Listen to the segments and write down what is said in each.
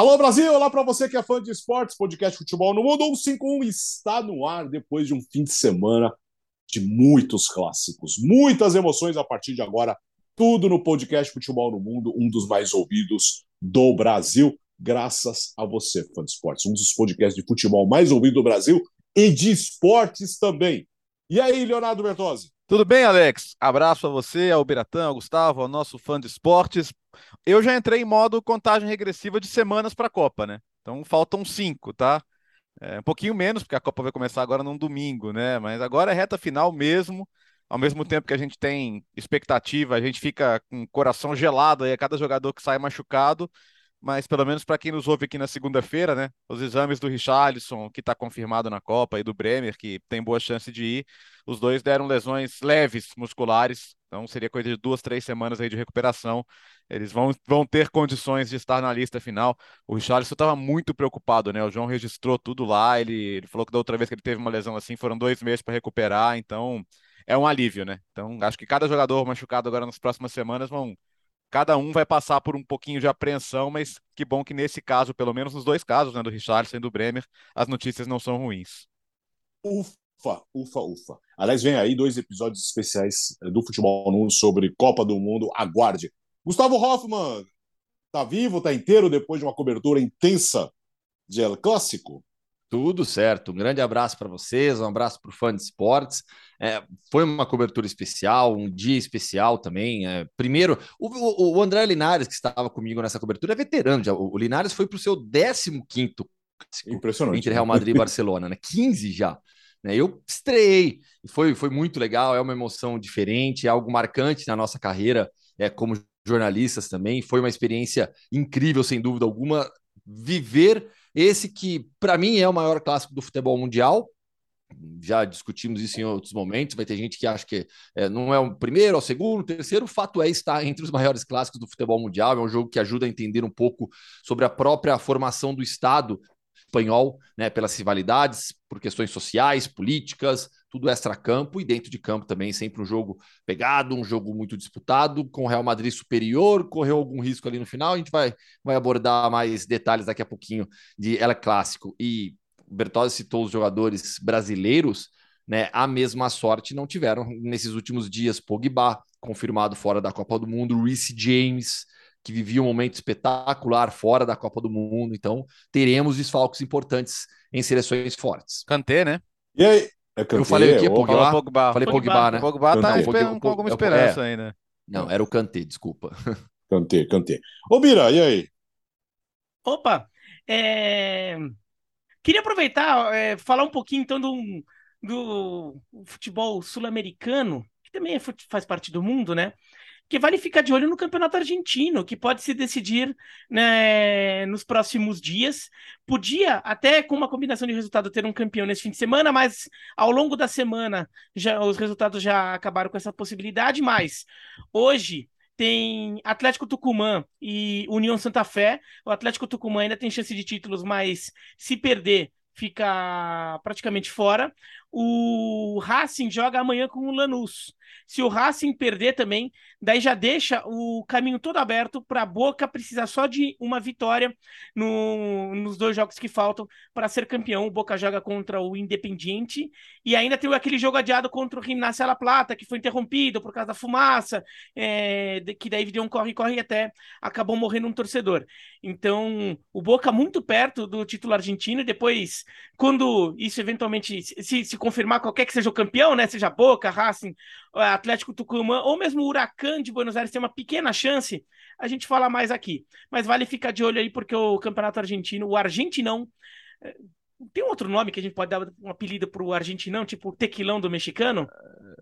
Alô Brasil, olá para você que é fã de esportes, podcast Futebol no Mundo 151 está no ar depois de um fim de semana de muitos clássicos, muitas emoções a partir de agora, tudo no podcast Futebol no Mundo, um dos mais ouvidos do Brasil, graças a você, fã de esportes, um dos podcasts de futebol mais ouvido do Brasil e de esportes também. E aí, Leonardo Bertozzi? Tudo bem, Alex? Abraço a você, ao Biratã, ao Gustavo, ao nosso fã de esportes. Eu já entrei em modo contagem regressiva de semanas para a Copa, né? Então faltam cinco, tá? É, um pouquinho menos, porque a Copa vai começar agora num domingo, né? Mas agora é reta final mesmo. Ao mesmo tempo que a gente tem expectativa, a gente fica com o coração gelado aí a cada jogador que sai machucado mas pelo menos para quem nos ouve aqui na segunda-feira, né? Os exames do Richarlison, que está confirmado na Copa, e do Bremer, que tem boa chance de ir, os dois deram lesões leves musculares, então seria coisa de duas, três semanas aí de recuperação. Eles vão, vão ter condições de estar na lista final. O Richarlison estava muito preocupado, né? O João registrou tudo lá, ele, ele falou que da outra vez que ele teve uma lesão assim foram dois meses para recuperar, então é um alívio, né? Então acho que cada jogador machucado agora nas próximas semanas vão cada um vai passar por um pouquinho de apreensão, mas que bom que nesse caso, pelo menos nos dois casos, né, do Richardson e do Bremer, as notícias não são ruins. Ufa, ufa, ufa. Aliás, vem aí dois episódios especiais eh, do Futebol Mundo sobre Copa do Mundo. Aguarde. Gustavo Hoffman, tá vivo, tá inteiro depois de uma cobertura intensa de El Clássico? Tudo certo. Um grande abraço para vocês, um abraço para o fã de esportes. É, foi uma cobertura especial, um dia especial também. É, primeiro, o, o, André Linares, que estava comigo nessa cobertura, é veterano já. O, Linares foi para o seu 15 Impressionante. Entre Real Madrid e Barcelona, né? 15 já. Né? Eu estreiei e foi, foi muito legal, é uma emoção diferente, é algo marcante na nossa carreira é, como jornalistas também. Foi uma experiência incrível, sem dúvida alguma, viver esse que, para mim, é o maior clássico do futebol mundial. Já discutimos isso em outros momentos. Vai ter gente que acha que é, não é o primeiro, é o segundo, o terceiro. O fato é estar entre os maiores clássicos do futebol mundial. É um jogo que ajuda a entender um pouco sobre a própria formação do Estado espanhol, né, pelas rivalidades, por questões sociais, políticas, tudo extra-campo e dentro de campo também, sempre um jogo pegado, um jogo muito disputado, com o Real Madrid superior, correu algum risco ali no final, a gente vai, vai abordar mais detalhes daqui a pouquinho de ela Clássico. E Bertozzi citou os jogadores brasileiros, né, a mesma sorte não tiveram nesses últimos dias, Pogba, confirmado fora da Copa do Mundo, Reece James, que vivia um momento espetacular fora da Copa do Mundo, então teremos desfalques importantes em seleções fortes. Kanté, né? E aí, é eu falei o quê? Pogba? Pogba. Falei Pogba, Pogba né? Pogba tá não, Pogba, com alguma esperança é. ainda. Não, era o Kanté, desculpa. Kanté, Kanté. Ô, Bira, e aí? Opa, é... queria aproveitar, é, falar um pouquinho então do, do futebol sul-americano, que também é, faz parte do mundo, né? Que vale ficar de olho no campeonato argentino, que pode se decidir né, nos próximos dias. Podia, até com uma combinação de resultado, ter um campeão nesse fim de semana, mas ao longo da semana já, os resultados já acabaram com essa possibilidade. Mas hoje tem Atlético Tucumã e União Santa Fé. O Atlético Tucumã ainda tem chance de títulos, mas se perder, fica praticamente fora. O Racing joga amanhã com o Lanús. Se o Racing perder também, daí já deixa o caminho todo aberto para a Boca precisar só de uma vitória no, nos dois jogos que faltam para ser campeão. O Boca joga contra o Independiente e ainda tem aquele jogo adiado contra o Gimnasia La Plata, que foi interrompido por causa da fumaça, é, que daí deu um corre-corre e até acabou morrendo um torcedor. Então, o Boca muito perto do título argentino e depois, quando isso eventualmente se, se confirmar qualquer que seja o campeão, né, seja Boca, Racing Atlético Tucumã ou mesmo o Huracan de Buenos Aires tem uma pequena chance, a gente fala mais aqui. Mas vale ficar de olho aí, porque o Campeonato Argentino, o Argentinão. Eh, tem um outro nome que a gente pode dar um apelido para o argentinão, tipo o tequilão do mexicano?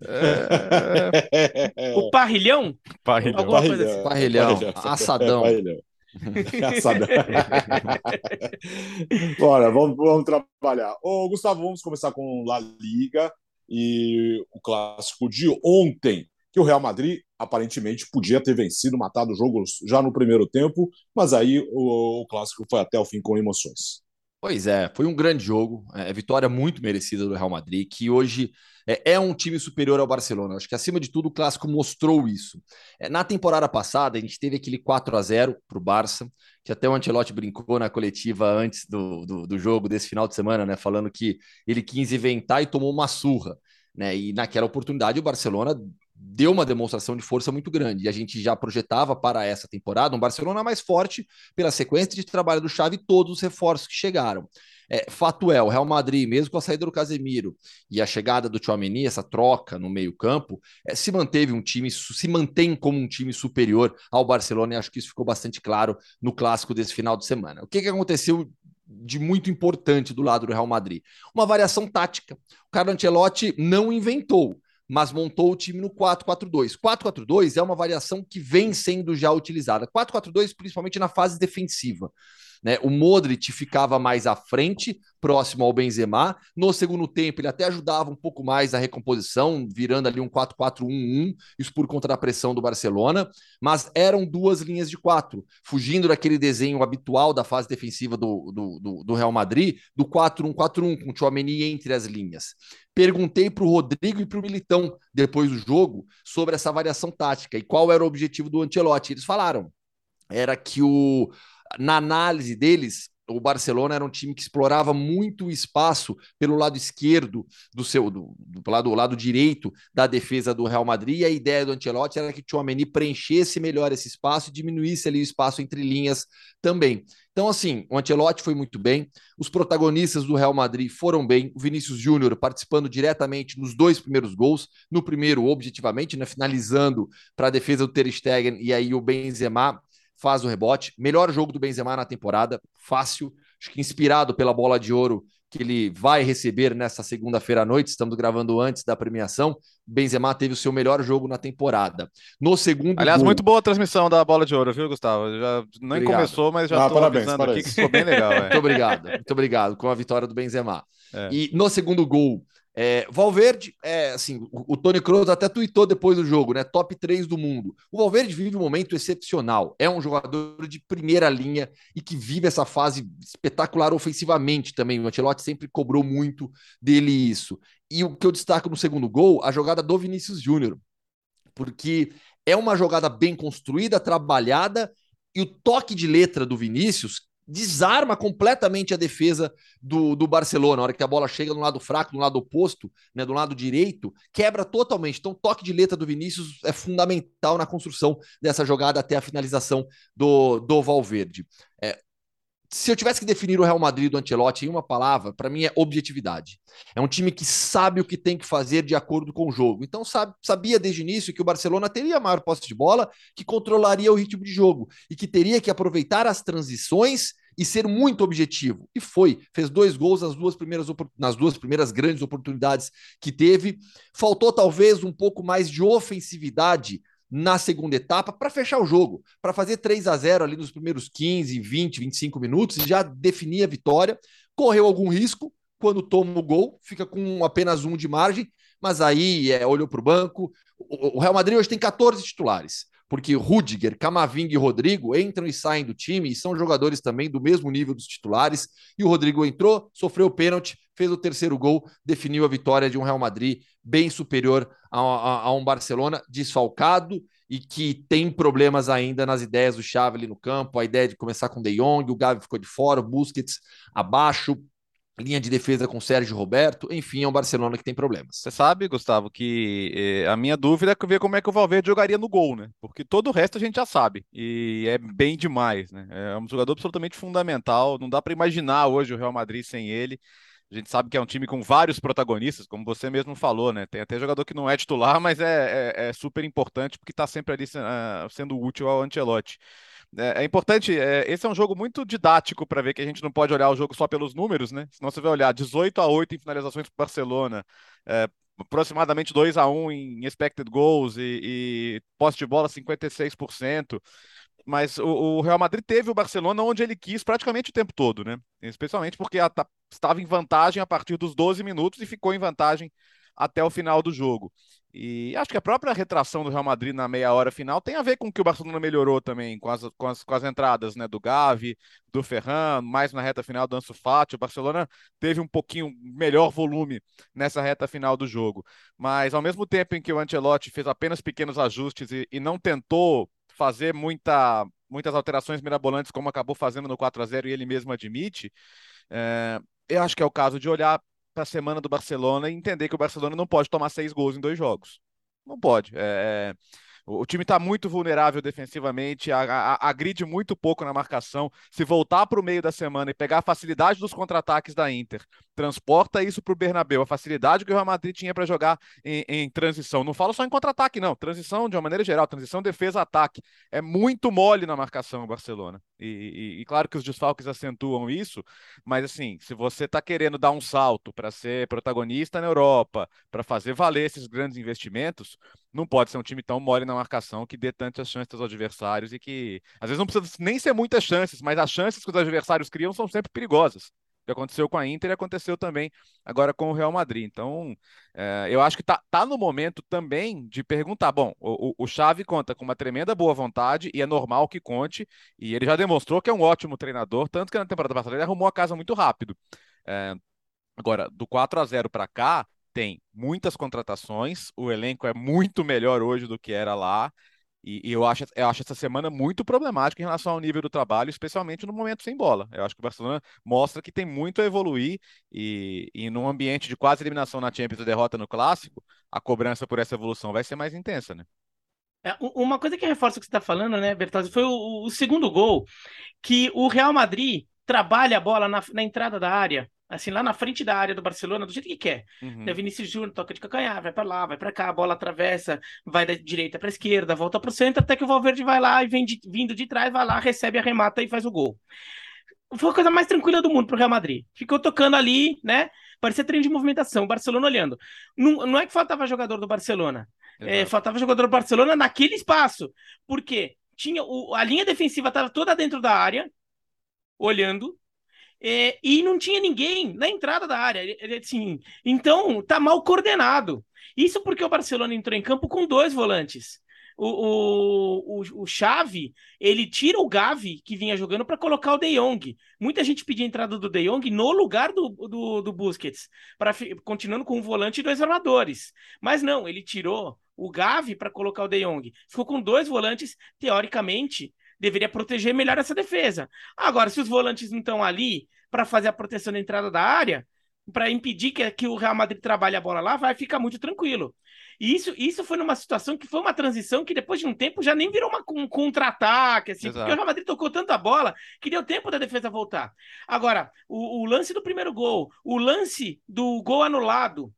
O parrilhão? Parrilhão. Alguma parrilhão. Coisa assim. parrilhão. parrilhão. Assadão. Parrilhão. Bora, vamos, vamos trabalhar. Ô, Gustavo, vamos começar com La Liga e o clássico de ontem, que o Real Madrid aparentemente podia ter vencido, matado o jogo já no primeiro tempo, mas aí o, o clássico foi até o fim com emoções. Pois é, foi um grande jogo, é, vitória muito merecida do Real Madrid, que hoje é, é, um time superior ao Barcelona. Acho que acima de tudo o clássico mostrou isso. É, na temporada passada, a gente teve aquele 4 a 0 para o Barça, que até o Ancelotti brincou na coletiva antes do, do, do, jogo desse final de semana, né? Falando que ele quis inventar e tomou uma surra. Né? E naquela oportunidade o Barcelona deu uma demonstração de força muito grande. E a gente já projetava para essa temporada um Barcelona mais forte pela sequência de trabalho do Xavi e todos os reforços que chegaram. É, fato é, o Real Madrid, mesmo com a saída do Casemiro e a chegada do Tchouameni, essa troca no meio-campo, é, se manteve um time, se mantém como um time superior ao Barcelona, e acho que isso ficou bastante claro no clássico desse final de semana. O que, que aconteceu de muito importante do lado do Real Madrid? Uma variação tática. O Carlo Ancelotti não inventou mas montou o time no 4-4-2. 4-4-2 é uma variação que vem sendo já utilizada. 4-4-2, principalmente na fase defensiva. Né? O Modric ficava mais à frente, próximo ao Benzema. No segundo tempo, ele até ajudava um pouco mais a recomposição, virando ali um 4-4-1-1, isso por conta da pressão do Barcelona. Mas eram duas linhas de quatro, fugindo daquele desenho habitual da fase defensiva do, do, do, do Real Madrid, do 4-1-4-1, com o Chouameni entre as linhas. Perguntei para o Rodrigo e para o Militão, depois do jogo, sobre essa variação tática e qual era o objetivo do Ancelotti. Eles falaram era que o, na análise deles, o Barcelona era um time que explorava muito o espaço pelo lado esquerdo do seu do, do lado, do lado direito da defesa do Real Madrid. E a ideia do Ancelotti era que o Tchouameni preenchesse melhor esse espaço e diminuísse ali o espaço entre linhas também. Então, assim, o Ancelotti foi muito bem, os protagonistas do Real Madrid foram bem, o Vinícius Júnior participando diretamente nos dois primeiros gols, no primeiro, objetivamente, né, finalizando para a defesa do Ter Stegen, e aí o Benzema faz o rebote. Melhor jogo do Benzema na temporada, fácil. Acho que inspirado pela bola de ouro que ele vai receber nessa segunda-feira à noite. Estamos gravando antes da premiação. Benzema teve o seu melhor jogo na temporada. No segundo. Aliás, gol... muito boa a transmissão da bola de ouro, viu, Gustavo? Já nem obrigado. começou, mas já estou avisando parabéns. aqui que ficou bem legal. É. muito obrigado, muito obrigado com a vitória do Benzema. É. E no segundo gol, é, Valverde, é, assim, o, o Tony Kroos até tweetou depois do jogo, né? Top 3 do mundo. O Valverde vive um momento excepcional. É um jogador de primeira linha e que vive essa fase espetacular ofensivamente também. O Ancelotti sempre cobrou muito dele isso. E o que eu destaco no segundo gol, a jogada do Vinícius Júnior. Porque é uma jogada bem construída, trabalhada, e o toque de letra do Vinícius, desarma completamente a defesa do, do Barcelona. Na hora que a bola chega no lado fraco, no lado oposto, né, do lado direito, quebra totalmente. Então, toque de letra do Vinícius é fundamental na construção dessa jogada até a finalização do, do Valverde. É, se eu tivesse que definir o Real Madrid do Ancelotti em uma palavra, para mim é objetividade. É um time que sabe o que tem que fazer de acordo com o jogo. Então sabe, sabia desde o início que o Barcelona teria a maior posse de bola, que controlaria o ritmo de jogo e que teria que aproveitar as transições e ser muito objetivo. E foi. Fez dois gols nas duas primeiras, nas duas primeiras grandes oportunidades que teve. Faltou talvez um pouco mais de ofensividade na segunda etapa para fechar o jogo, para fazer 3 a 0 ali nos primeiros 15, 20, 25 minutos e já definir a vitória. Correu algum risco quando toma o gol, fica com apenas um de margem, mas aí é, olhou para o banco. O Real Madrid hoje tem 14 titulares, porque Rudiger, Camavinga e Rodrigo entram e saem do time e são jogadores também do mesmo nível dos titulares. E o Rodrigo entrou, sofreu o pênalti, fez o terceiro gol, definiu a vitória de um Real Madrid bem superior a, a, a um Barcelona desfalcado e que tem problemas ainda nas ideias do Xavi ali no campo, a ideia de começar com De Jong, o Gavi ficou de fora, o Busquets abaixo, linha de defesa com Sérgio Roberto, enfim, é um Barcelona que tem problemas. Você sabe, Gustavo, que eh, a minha dúvida é ver como é que o Valverde jogaria no gol, né? Porque todo o resto a gente já sabe e é bem demais, né? É um jogador absolutamente fundamental, não dá para imaginar hoje o Real Madrid sem ele. A gente sabe que é um time com vários protagonistas, como você mesmo falou, né? Tem até jogador que não é titular, mas é, é, é super importante porque está sempre ali uh, sendo útil ao Ancelotti. É, é importante, é, esse é um jogo muito didático para ver que a gente não pode olhar o jogo só pelos números, né? Senão você vai olhar 18 a 8 em finalizações para Barcelona, é, aproximadamente 2 a 1 em expected goals e, e posse de bola 56% mas o, Real Madrid teve o Barcelona onde ele quis praticamente o tempo todo, né? Especialmente porque estava em vantagem a partir dos 12 minutos e ficou em vantagem até o final do jogo. E acho que a própria retração do Real Madrid na meia hora final tem a ver com que o Barcelona melhorou também com as, com as, com as entradas né, do Gavi, do Ferran, mais na reta final do Ansu Fati. O Barcelona teve um pouquinho melhor volume nessa reta final do jogo. Mas ao mesmo tempo em que o Ancelotti fez apenas pequenos ajustes e, e não tentou fazer muita, muitas alterações mirabolantes como acabou fazendo no 4 a 0 e ele mesmo admite, é, eu acho que é o caso de olhar para a semana do Barcelona e entender que o Barcelona não pode tomar seis gols em dois jogos. Não pode. É, é o time está muito vulnerável defensivamente, agride muito pouco na marcação. Se voltar para o meio da semana e pegar a facilidade dos contra-ataques da Inter, transporta isso para o Bernabéu, a facilidade que o Real Madrid tinha para jogar em, em, transição. Não falo só em contra-ataque, não. Transição de uma maneira geral, transição defesa-ataque. É muito mole na marcação o Barcelona. E, e, e, claro que os desfalques acentuam isso, mas assim, se você está querendo dar um salto para ser protagonista na Europa, para fazer valer esses grandes investimentos, não pode ser um time tão mole na marcação que dê tantas chances aos adversários e que às vezes não precisa nem ser muitas chances, mas as chances que os adversários criam são sempre perigosas. Que aconteceu com a Inter e aconteceu também agora com o Real Madrid. Então, é, eu acho que tá, tá no momento também de perguntar. Bom, o, Xavi conta com uma tremenda boa vontade e é normal que conte, e ele já demonstrou que é um ótimo treinador, tanto que na temporada passada ele arrumou a casa muito rápido. É, agora, do 4 a 0 para cá, tem muitas contratações, o elenco é muito melhor hoje do que era lá. E, e, eu, acho, eu acho essa semana muito problemática em relação ao nível do trabalho, especialmente no momento sem bola. Eu acho que o Barcelona mostra que tem muito a evoluir e, e num ambiente de quase eliminação na Champions e derrota no Clássico, a cobrança por essa evolução vai ser mais intensa, né? É, uma coisa que reforça o que você está falando, né, Bertazzi, foi o, o, segundo gol, que o Real Madrid trabalha a bola na, na entrada da área assim, lá na frente da área do Barcelona, do jeito que quer. Uhum. É Vinícius Júnior toca de calcanhar, vai para lá, vai para cá, a bola atravessa, vai da direita para esquerda, volta para o centro, até que o Valverde vai lá e vem de, vindo de trás, vai lá, recebe, arremata e faz o gol. Foi a coisa mais tranquila do mundo pro Real Madrid. Ficou tocando ali, né? Parecia trem de movimentação, o Barcelona olhando. Não, não é que faltava jogador do Barcelona. É, faltava jogador do Barcelona naquele espaço. Por quê? Tinha o, a linha defensiva estava toda dentro da área, olhando, é, e não tinha ninguém na entrada da área. Assim, então, tá mal coordenado. Isso porque o Barcelona entrou em campo com dois volantes. O, o, o, o Xavi, ele tira o Gavi, que vinha jogando, para colocar o De Jong. Muita gente pedia a entrada do De Jong no lugar do, do, do Busquets, para continuando com um volante e dois armadores. Mas não, ele tirou o Gavi para colocar o De Jong. Ficou com dois volantes, teoricamente, deveria proteger melhor essa defesa. Agora, se os volantes não estão ali para fazer a proteção da entrada da área, para impedir que, que o Real Madrid trabalhe a bola lá, vai ficar muito tranquilo. E isso, isso foi numa situação que foi uma transição que depois de um tempo já nem virou uma, um contra-ataque, assim, porque o Real Madrid tocou tanta bola que deu tempo da defesa voltar. Agora, o, o lance do primeiro gol, o lance do gol anulado,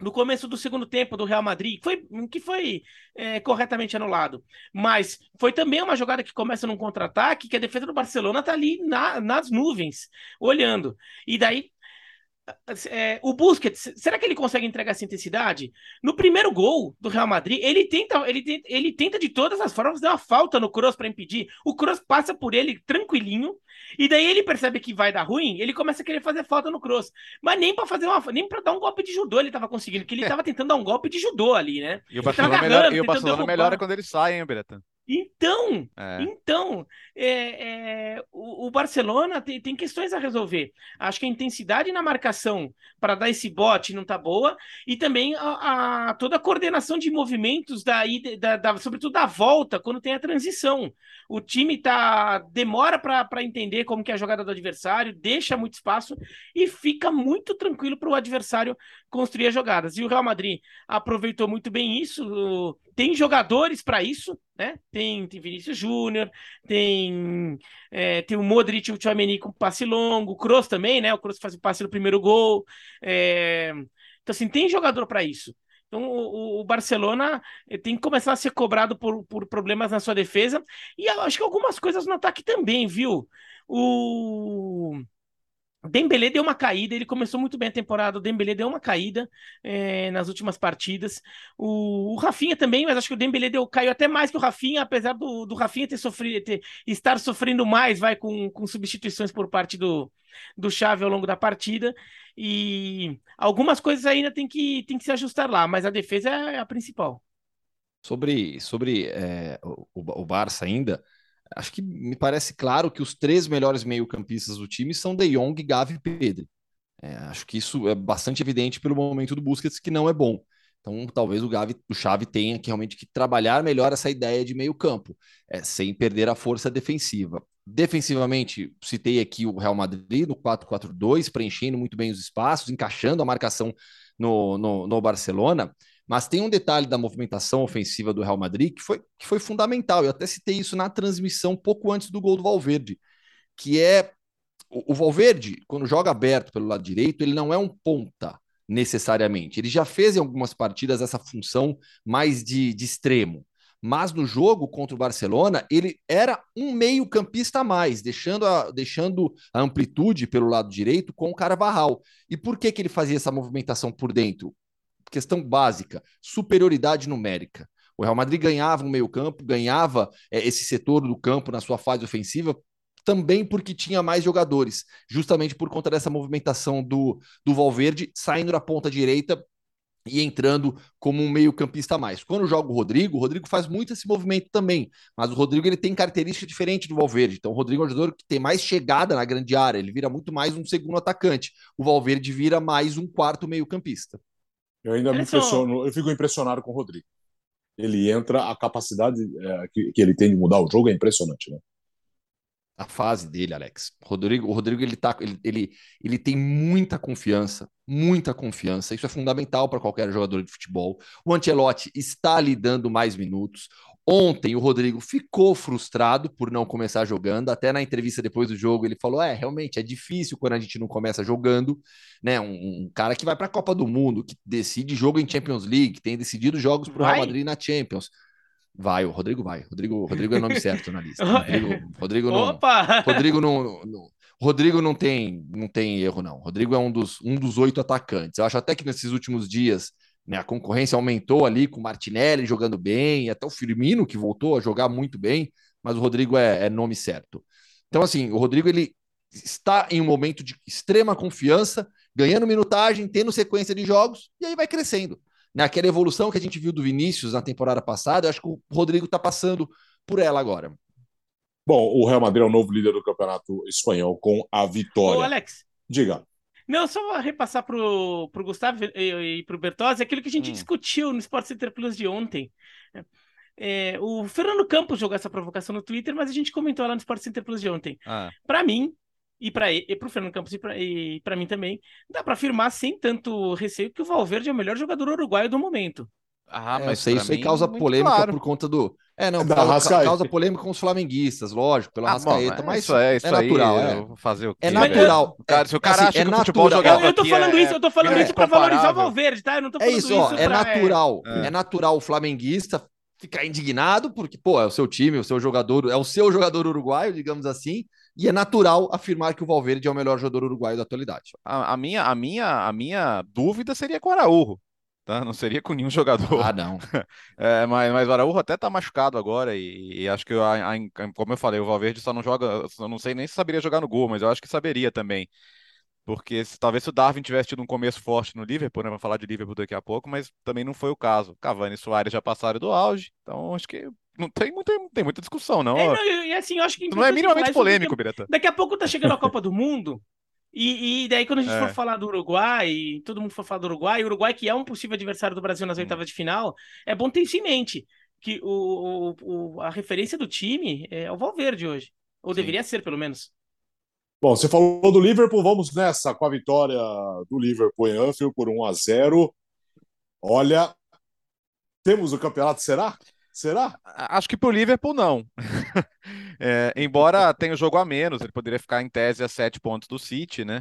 no começo do segundo tempo do Real Madrid, foi, que foi é, corretamente anulado. Mas foi também uma jogada que começa num contra-ataque, que a defesa do Barcelona tá ali na, nas nuvens, olhando. E daí é, o Busquets, será que ele consegue entregar essa intensidade? No primeiro gol do Real Madrid, ele tenta, ele tenta, ele tenta de todas as formas dar uma falta no Kroos para impedir. O Kroos passa por ele tranquilinho, e daí ele percebe que vai dar ruim, ele começa a querer fazer falta no Kroos. Mas nem para fazer uma, nem para dar um golpe de judô ele tava conseguindo, porque ele é. tava tentando dar um golpe de judô ali, né? E o Barcelona, agarrando, melhora, e o Barcelona melhora quando ele sai, hein, Bretan? Então, é. então é, é, o, o, Barcelona tem, tem, questões a resolver. Acho que a intensidade na marcação para dar esse bote não está boa e também a, a, toda a coordenação de movimentos da, da, da, sobretudo da volta quando tem a transição. O time tá demora para entender como que é a jogada do adversário, deixa muito espaço e fica muito tranquilo para o adversário construir as jogadas. E o Real Madrid aproveitou muito bem isso. Tem jogadores para isso, né? Tem, tem Vinícius Júnior, tem, é, tem o Modric o Tchouameni com passe longo, o Kroos também, né? O Kroos faz o passe no primeiro gol. É... Então, assim, tem jogador para isso. Então, o, o, Barcelona eh, tem que começar a ser cobrado por, por problemas na sua defesa. E acho que algumas coisas no ataque também, viu? O Dembele deu uma caída, ele começou muito bem a temporada, o Dembele deu uma caída é, nas últimas partidas. O, o Rafinha também, mas acho que o Dembele deu, caiu até mais que o Rafinha, apesar do, do Rafinha ter sofrido, ter, estar sofrendo mais, vai com, com substituições por parte do, do ao longo da partida. E algumas coisas ainda tem que, tem que se ajustar lá, mas a defesa é a principal. Sobre, sobre é, o, o Barça ainda, acho que me parece claro que os três melhores meio-campistas do time são De Jong, Gavi e Pedri. É, acho que isso é bastante evidente pelo momento do Busquets, que não é bom. Então, talvez o Gavi, o Xavi tenha que realmente que trabalhar melhor essa ideia de meio campo, é, sem perder a força defensiva. Defensivamente, citei aqui o Real Madrid no 4-4-2, preenchendo muito bem os espaços, encaixando a marcação no, no, no Barcelona. Mas tem um detalhe da movimentação ofensiva do Real Madrid que foi, que foi fundamental. Eu até citei isso na transmissão pouco antes do gol do Valverde, que é o, o Valverde, quando joga aberto pelo lado direito, ele não é um ponta necessariamente. Ele já fez em algumas partidas essa função mais de, de extremo. Mas no jogo contra o Barcelona, ele era um meio-campista a mais, deixando a, deixando a amplitude pelo lado direito com o Carvajal. E por que, que ele fazia essa movimentação por dentro? Questão básica, superioridade numérica. O Real Madrid ganhava um meio-campo, ganhava é, esse setor do campo na sua fase ofensiva, também porque tinha mais jogadores, justamente por conta dessa movimentação do, do Valverde saindo da ponta direita e entrando como um meio-campista a mais. Quando joga o Rodrigo, o Rodrigo faz muito esse movimento também, mas o Rodrigo ele tem característica diferente do Valverde. Então o Rodrigo é um jogador que tem mais chegada na grande área, ele vira muito mais um segundo atacante. O Valverde vira mais um quarto meio-campista. Eu ainda me impressiono, eu fico impressionado com o Rodrigo. Ele entra, a capacidade é, que, que, ele tem de mudar o jogo é impressionante, né? A fase dele, Alex. Rodrigo, o Rodrigo ele, tá, ele, ele, ele tem muita confiança, muita confiança. Isso é fundamental para qualquer jogador de futebol. O Ancelotti está lhe dando mais minutos. Ontem o Rodrigo ficou frustrado por não começar jogando. Até na entrevista depois do jogo ele falou: é, realmente é difícil quando a gente não começa jogando, né? Um, um cara que vai para a Copa do Mundo, que decide jogo em Champions League, tem decidido jogos para o Real Madrid na Champions. Vai, o Rodrigo vai. Rodrigo, Rodrigo é o nome certo na lista. Rodrigo, Rodrigo não. Opa! Rodrigo não, não, Rodrigo não tem, não tem erro, não. Rodrigo é um dos, um dos oito atacantes. Eu acho até que nesses últimos dias né? A concorrência aumentou ali com o Martinelli jogando bem, até o Firmino que voltou a jogar muito bem, mas o Rodrigo é, é nome certo. Então, assim, o Rodrigo ele está em um momento de extrema confiança, ganhando minutagem, tendo sequência de jogos, e aí vai crescendo. Naquela né? evolução que a gente viu do Vinícius na temporada passada, eu acho que o Rodrigo está passando por ela agora. Bom, o Real Madrid é o novo líder do campeonato espanhol com a vitória. Ô, Alex. Diga. Não, só repassar para o Gustavo e, e para o Bertozzi aquilo que a gente hum. discutiu no Sport Center Plus de ontem. É, o Fernando Campos jogou essa provocação no Twitter, mas a gente comentou lá no Sport Center Plus de ontem. Ah. Para mim, e para o Fernando Campos e para mim também, dá para afirmar sem tanto receio que o Valverde é o melhor jogador uruguaio do momento. Ah, é, mas é, isso aí causa polêmica claro. por conta do. É, não, é causa, causa, polêmica com os flamenguistas, lógico, pela ah, Rascaeta, mas isso é, isso é natural, é. Fazer o quê? É natural. Cara, se o cara assim, acha é que o futebol jogado eu, eu tô falando isso, eu tô falando isso para valorizar o Valverde, tá? Eu não tô falando é isso, ó, é natural. É. natural o flamenguista ficar indignado porque, pô, é o seu time, o seu jogador, é o seu jogador uruguaio, digamos assim, e é natural afirmar que o Valverde é o melhor jogador uruguaio da atualidade. A, a minha, a minha, a minha dúvida seria com o Araújo tá? Não seria com nenhum jogador. Ah, não. É, mas, mas o Araújo até tá machucado agora e, e acho que, a, a, como eu falei, o Valverde só não joga, eu não sei nem se saberia jogar no gol, mas eu acho que saberia também. Porque se, talvez se o Darwin tivesse tido um começo forte no Liverpool, né? Vamos falar de Liverpool daqui a pouco, mas também não foi o caso. Cavani e Soares já passaram do auge, então acho que não tem muita, não tem muita discussão, não. É, não e assim, eu acho que. Não é minimamente polêmico, Birata. Daqui a pouco tá chegando a Copa do Mundo. E, e, daí, quando a gente é. for falar do Uruguai, todo mundo for falar do Uruguai, o Uruguai, que é um possível adversário do Brasil nas hum. oitavas de final, é bom ter isso em mente. Que o, o, a referência do time é o Valverde hoje. Ou Sim. deveria ser, pelo menos. Bom, você falou do Liverpool, vamos nessa com a vitória do Liverpool em Anfield por 1 a 0 Olha, temos o campeonato, será? Será? Acho que para o Liverpool não. é, embora tenha o jogo a menos, ele poderia ficar em tese a sete pontos do City, né?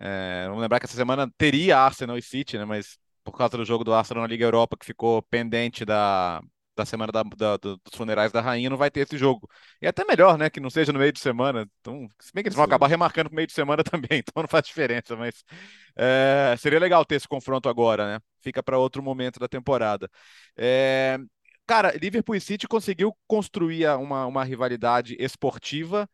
É, vamos lembrar que essa semana teria Arsenal e City, né? Mas por causa do jogo do Arsenal na Liga Europa que ficou pendente da, da semana da, da, dos funerais da rainha, não vai ter esse jogo. E é até melhor, né, que não seja no meio de semana. Então, se bem que eles vão Sim. acabar remarcando no meio de semana também, então não faz diferença, mas é, seria legal ter esse confronto agora, né? Fica para outro momento da temporada. É, cara, Liverpool e City conseguiu construir uma, uma rivalidade esportiva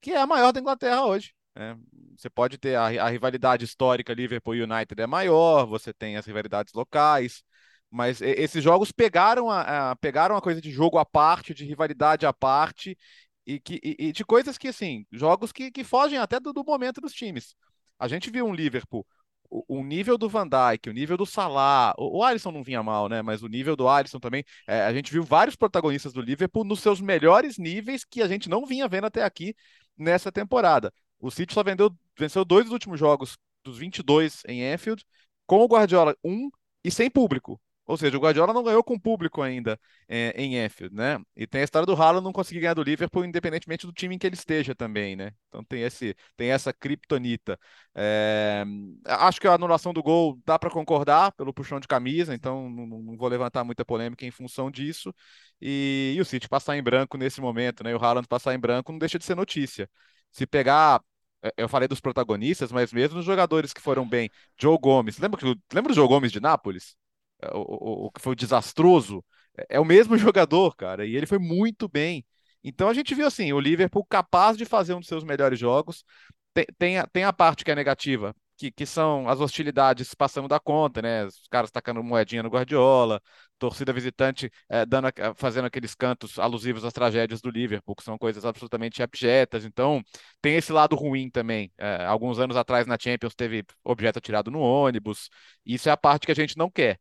que é a maior da Inglaterra hoje. Né? Você pode ter a, a rivalidade histórica Liverpool e United é maior, você tem as rivalidades locais, mas esses jogos pegaram a, a, pegaram a coisa de jogo à parte, de rivalidade à parte, e, que, e, e de coisas que, assim, jogos que, que fogem até do, do, momento dos times. A gente viu um Liverpool, o, nível do Van Dijk, o nível do Salah, o, o Alisson não vinha mal, né? Mas o nível do Alisson também. É, a gente viu vários protagonistas do Liverpool nos seus melhores níveis que a gente não vinha vendo até aqui nessa temporada. O City só vendeu, venceu dois dos últimos jogos dos 22 em Anfield, com o Guardiola um e sem público. Ou seja, o Guardiola não ganhou com público ainda é, em Anfield, né? E tem a história do Haaland não conseguir ganhar do Liverpool, independentemente do time em que ele esteja também, né? Então tem, esse, tem essa criptonita. É... Acho que a anulação do gol dá para concordar pelo puxão de camisa, então não, não, vou levantar muita polêmica em função disso. E, e o City passar em branco nesse momento, né? E o Haaland passar em branco não deixa de ser notícia. Se pegar é, eu falei dos protagonistas, mas mesmo os jogadores que foram bem, Joe Gomes, lembra, lembra do Joe Gomes de Nápoles? É, o, o, que foi desastroso, é, é o mesmo jogador, cara, e ele foi muito bem. Então a gente viu assim, o Liverpool capaz de fazer um dos seus melhores jogos. Tem, tem, a, tem a parte que é negativa, que, que são as hostilidades passando da conta, né? Os caras tacando moedinha no Guardiola, torcida visitante é, dando, fazendo aqueles cantos alusivos às tragédias do Liverpool, que são coisas absolutamente abjetas. Então, tem esse lado ruim também. É, alguns anos atrás na Champions teve objeto atirado no ônibus. Isso é a parte que a gente não quer.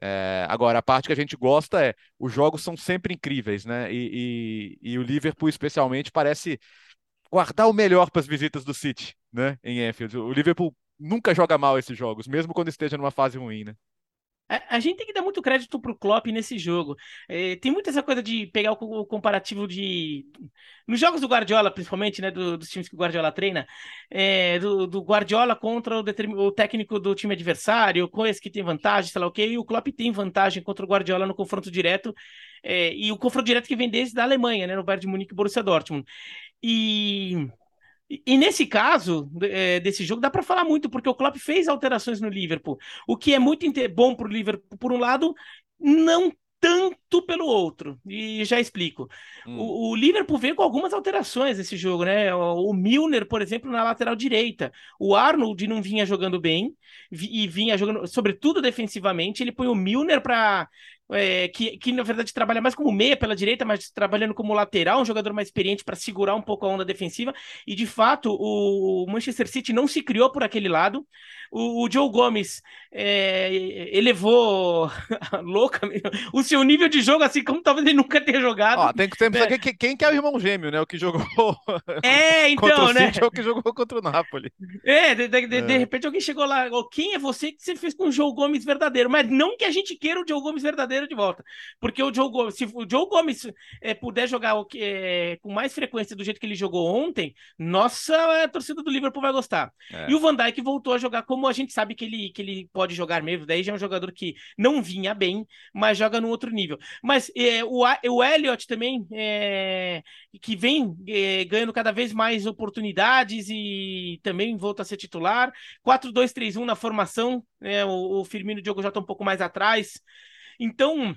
É, agora, a parte que a gente gosta é os jogos são sempre incríveis, né? E, e, e o Liverpool, especialmente, parece guardar o melhor para as visitas do City, né? Em Anfield. O Liverpool nunca joga mal esses jogos, mesmo quando esteja numa fase ruim, né? A, gente tem que dar muito crédito pro Klopp nesse jogo. É, tem muita essa coisa de pegar o, comparativo de. Nos jogos do Guardiola, principalmente, né? Do, dos times que o Guardiola treina, é, do, do, Guardiola contra o, o, técnico do time adversário, com esse que tem vantagem, sei lá o quê, e o Klopp tem vantagem contra o Guardiola no confronto direto. É, e o confronto direto que vem desde da Alemanha, né? No Bayern de Munique e Borussia Dortmund. E e nesse caso, é, desse jogo, dá para falar muito, porque o Klopp fez alterações no Liverpool, o que é muito bom para o Liverpool, por um lado, não tanto pelo outro. E já explico. Hum. O, o, Liverpool veio com algumas alterações nesse jogo, né? O, o, Milner, por exemplo, na lateral direita. O Arnold não vinha jogando bem e vinha jogando, sobretudo defensivamente. Ele põe o Milner para é, que, que na verdade trabalha mais como meia pela direita, mas trabalhando como lateral, um jogador mais experiente para segurar um pouco a onda defensiva. E de fato, o Manchester City não se criou por aquele lado. O, o Joe Gomes é, elevou louca o seu nível de jogo, assim como talvez ele nunca tenha jogado. Ó, tem que ter é. quem, quem que é o irmão gêmeo, né? O que jogou é, então, contra o né? City o que jogou contra o Napoli. É, de, de, é. de repente alguém chegou lá, quem é você que você fez com o Joe Gomes verdadeiro? Mas não que a gente queira o Joe Gomes verdadeiro de volta. Porque o Joe Gomes, se o Joe Gomes é, puder jogar é, com mais frequência do jeito que ele jogou ontem, nossa, a torcida do Liverpool vai gostar. É. E o Van Dijk voltou a jogar como a gente sabe que ele, que ele pode jogar mesmo. Daí já é um jogador que não vinha bem, mas joga no outro nível. Mas é, o, o Elliot também, é, que vem é, ganhando cada vez mais oportunidades e também volta a ser titular. 4-2-3-1 na formação, né, o, o Firmino e o Diogo já estão um pouco mais atrás. Então,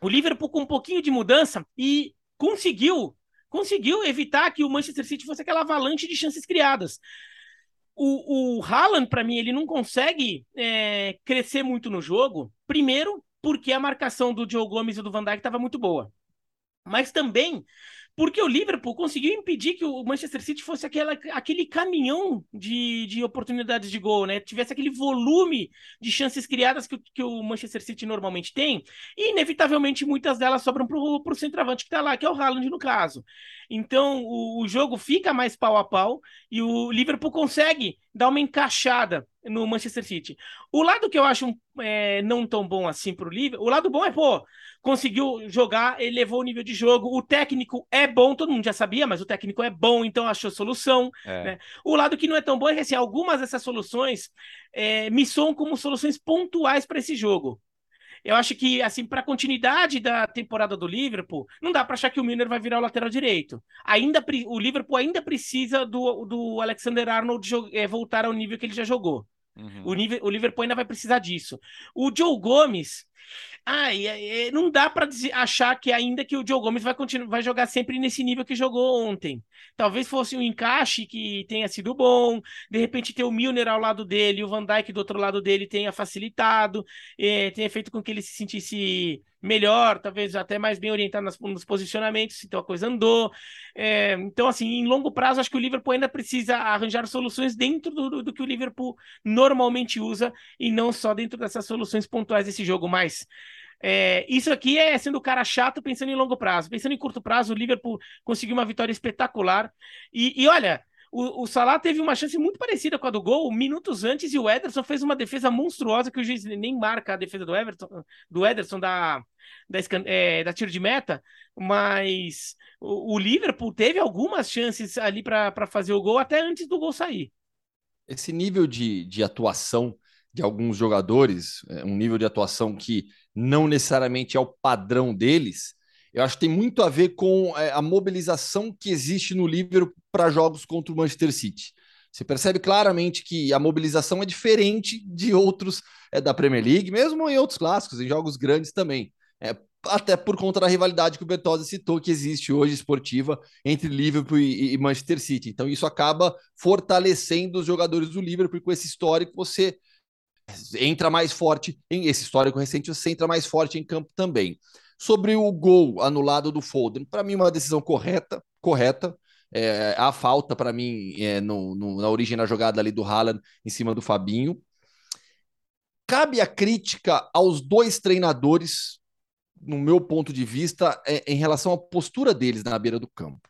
o Liverpool com um pouquinho de mudança e conseguiu conseguiu evitar que o Manchester City fosse aquela avalanche de chances criadas. O, o Haaland, para mim, ele não consegue é, crescer muito no jogo. Primeiro, porque a marcação do Joe Gomes e do Van Dijk estava muito boa. Mas também porque o Liverpool conseguiu impedir que o Manchester City fosse aquela, aquele caminhão de, de oportunidades de gol, né? Tivesse aquele volume de chances criadas que, que o Manchester City normalmente tem, e inevitavelmente muitas delas sobram para o centroavante que está lá, que é o Haaland no caso. Então o, o jogo fica mais pau a pau e o Liverpool consegue dar uma encaixada no Manchester City. O lado que eu acho é, não tão bom assim para o Liverpool, o lado bom é, pô, conseguiu jogar, elevou o nível de jogo, o técnico é bom, todo mundo já sabia, mas o técnico é bom, então achou solução. É. Né? O lado que não é tão bom é que assim, algumas dessas soluções é, me soam como soluções pontuais para esse jogo. Eu acho que, assim, para a continuidade da temporada do Liverpool, não dá para achar que o Milner vai virar o lateral direito. Ainda o Liverpool ainda precisa do, do Alexander Arnold é, voltar ao nível que ele já jogou. Uhum. O, nível, o Liverpool ainda vai precisar disso. O Joe Gomes, ah, e, e, não dá para achar que ainda que o Joe Gomes vai, continuar, vai jogar sempre nesse nível que jogou ontem. Talvez fosse um encaixe que tenha sido bom, de repente ter o Milner ao lado dele, o Van Dijk do outro lado dele tenha facilitado, eh, tenha feito com que ele se sentisse melhor, talvez até mais bem orientado nos, nos posicionamentos, então a coisa andou. É, então, assim, em longo prazo, acho que o Liverpool ainda precisa arranjar soluções dentro do, do, do, que o Liverpool normalmente usa e não só dentro dessas soluções pontuais desse jogo. Mas é, isso aqui é sendo o cara chato pensando em longo prazo. Pensando em curto prazo, o Liverpool conseguiu uma vitória espetacular. E, e olha, o, o Salah teve uma chance muito parecida com a do gol, minutos antes, e o Ederson fez uma defesa monstruosa que o juiz nem marca a defesa do Everton, do Ederson da, da, é, da tiro de meta, mas o, o Liverpool teve algumas chances ali para fazer o gol até antes do gol sair. Esse nível de, de atuação de alguns jogadores, é, um nível de atuação que não necessariamente é o padrão deles, eu acho que tem muito a ver com é, a mobilização que existe no Liverpool para jogos contra o Manchester City. Você percebe claramente que a mobilização é diferente de outros é, da Premier League, mesmo em outros clássicos, em jogos grandes também. É, até por conta da rivalidade que o Bertozzi citou, que existe hoje esportiva entre Liverpool e, e Manchester City. Então, isso acaba fortalecendo os jogadores do Liverpool com esse histórico. Você entra mais forte em esse histórico recente, você entra mais forte em campo também. Sobre o gol anulado do Foden, para mim uma decisão correta, correta. É, a falta para mim é, no, no, na origem da jogada ali do Haaland em cima do Fabinho. Cabe a crítica aos dois treinadores, no meu ponto de vista, é, em relação à postura deles na beira do campo.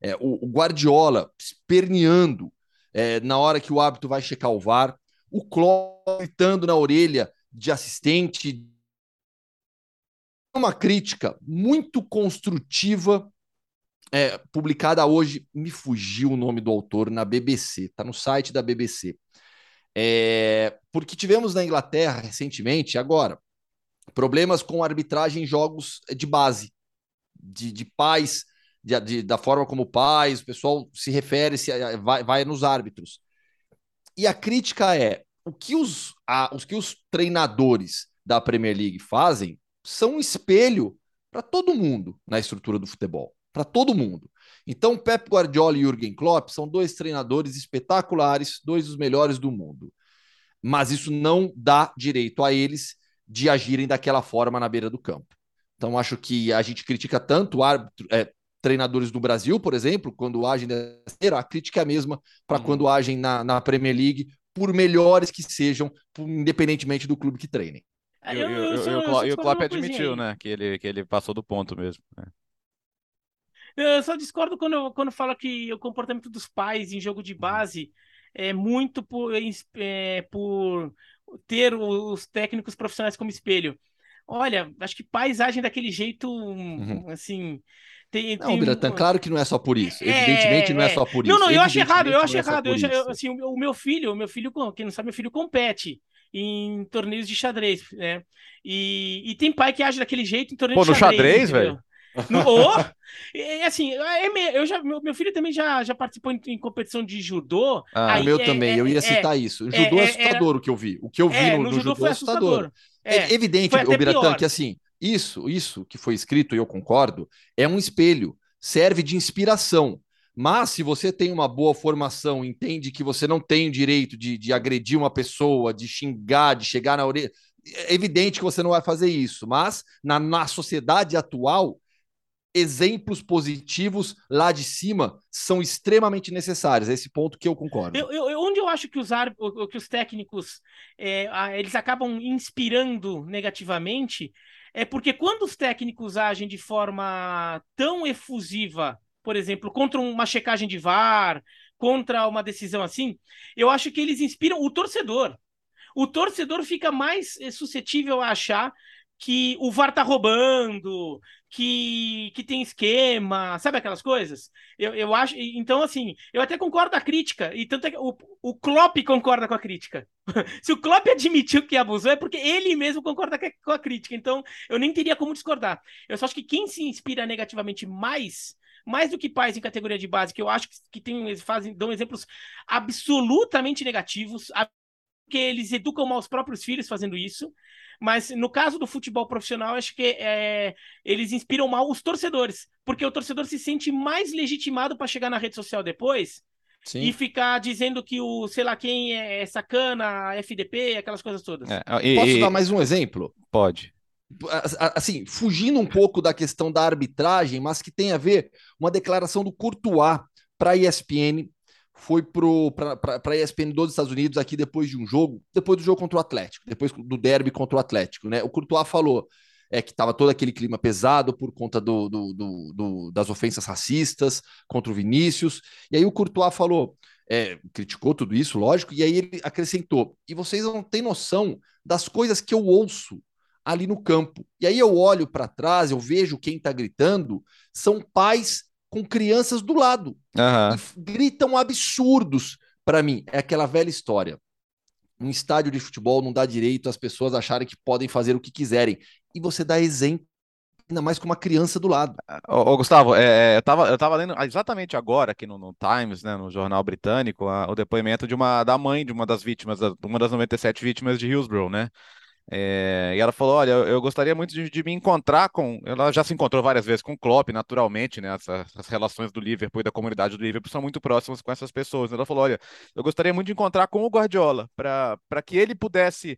É, o, o, Guardiola esperneando é, na hora que o árbitro vai checar o VAR, o Klopp gritando na orelha de assistente, uma crítica muito construtiva é, publicada hoje, me fugiu o nome do autor, na BBC, está no site da BBC. É, porque tivemos na Inglaterra recentemente, agora, problemas com arbitragem em jogos de base, de, de pais, de, de, da forma como pais, o pessoal se refere, se, vai, vai nos árbitros. E a crítica é: o que os, a, os que os treinadores da Premier League fazem são um espelho para todo mundo na estrutura do futebol, para todo mundo. Então, Pep Guardiola e Jürgen Klopp são dois treinadores espetaculares, dois dos melhores do mundo. Mas isso não dá direito a eles de agirem daquela forma na beira do campo. Então, acho que a gente critica tanto árbitro, é, treinadores do Brasil, por exemplo, quando agem dessa a crítica é a mesma para uhum. quando agem na, na Premier League, por melhores que sejam, independentemente do clube que treinem. E, eu, eu, eu, e o Klopp admitiu, né, que ele, que ele passou do ponto mesmo. Né? Eu só discordo quando, quando fala que o comportamento dos pais em jogo de uhum. base é muito por, é, por ter os técnicos profissionais como espelho. Olha, acho que pais agem daquele jeito, uhum. assim. Tem, não, tem... Biratan, claro que não é só por isso. É, Evidentemente não é, é só por isso. Não, não, eu acho errado, eu acho é errado. Eu já, eu, assim, o meu filho, o meu filho, quem não sabe, meu filho compete em torneios de xadrez, né? E, e tem pai que age daquele jeito em torneio Pô, de xadrez. Pô, no xadrez, velho? No, oh, é, assim, é, eu já, meu, meu, filho também já, já participou em, em competição de judô. Ah, aí, o meu é, também, eu ia é, citar isso. O judô é, assustador o que eu vi. O que eu vi no, no, judô, judô foi assustador. É evidente, o Biratã, que assim, isso, isso que foi escrito, e eu concordo, é um espelho, serve de inspiração. Mas se você tem uma boa formação, entende que você não tem o direito de, de agredir uma pessoa, de xingar, de chegar na orelha, é evidente que você não vai fazer isso. Mas na, na sociedade atual, exemplos positivos lá de cima são extremamente necessários. É esse ponto que eu concordo. Eu, eu, onde eu acho que os, que os técnicos é, eles acabam inspirando negativamente é porque quando os técnicos agem de forma tão efusiva, por exemplo, contra uma checagem de VAR, contra uma decisão assim, eu acho que eles inspiram o torcedor. O torcedor fica mais eh, suscetível a achar que o VAR tá roubando, que, que tem esquema, sabe aquelas coisas? Eu, eu acho. Então, assim, eu até concordo com a crítica, e tanto é que o, o Klopp concorda com a crítica. Se o Klopp admitiu que abusou, é porque ele mesmo concorda com a crítica. Então, eu nem teria como discordar. Eu só acho que quem se inspira negativamente mais mais do que pais em categoria de base, que eu acho que, que tem, fazem, dão exemplos absolutamente negativos, porque eles educam mal os próprios filhos fazendo isso. Mas no caso do futebol profissional, acho que é, eles inspiram mal os torcedores, porque o torcedor se sente mais legitimado para chegar na rede social depois Sim. e ficar dizendo que o, sei lá, quem é sacana, FDP, aquelas coisas todas. É, e, Posso e... dar mais um exemplo? Pode. Assim, fugindo um pouco da questão da arbitragem, mas que tem a ver uma declaração do Courtois para a ESPN foi para a ESPN dos Estados Unidos aqui depois de um jogo, depois do jogo contra o Atlético, depois do derby contra o Atlético, né? O Courtois falou é, que estava todo aquele clima pesado por conta do, do, do, do, das ofensas racistas contra o Vinícius, e aí o Courtois falou, é, criticou tudo isso, lógico, e aí ele acrescentou, e vocês não têm noção das coisas que eu ouço ali no campo. E aí eu olho para trás, eu vejo quem está gritando, são pais com crianças do lado. Uhum. gritam absurdos para mim. É aquela velha história. Um estádio de futebol não dá direito às pessoas acharem que podem fazer o que quiserem. E você dá exemplo, ainda mais com uma criança do lado. Ô, ô Gustavo, é, é eu, tava, eu tava lendo exatamente agora aqui no, no Times, né, no jornal britânico, a, o depoimento de uma da mãe de uma das vítimas, uma das 97 vítimas de Hillsborough, né? É, e ela falou: Olha, eu, gostaria muito de, de, me encontrar com. Ela já se encontrou várias vezes com o Klopp, naturalmente, né? Essas, as relações do Liverpool e da comunidade do Liverpool são muito próximas com essas pessoas. Ela falou: Olha, eu gostaria muito de encontrar com o Guardiola, para que ele pudesse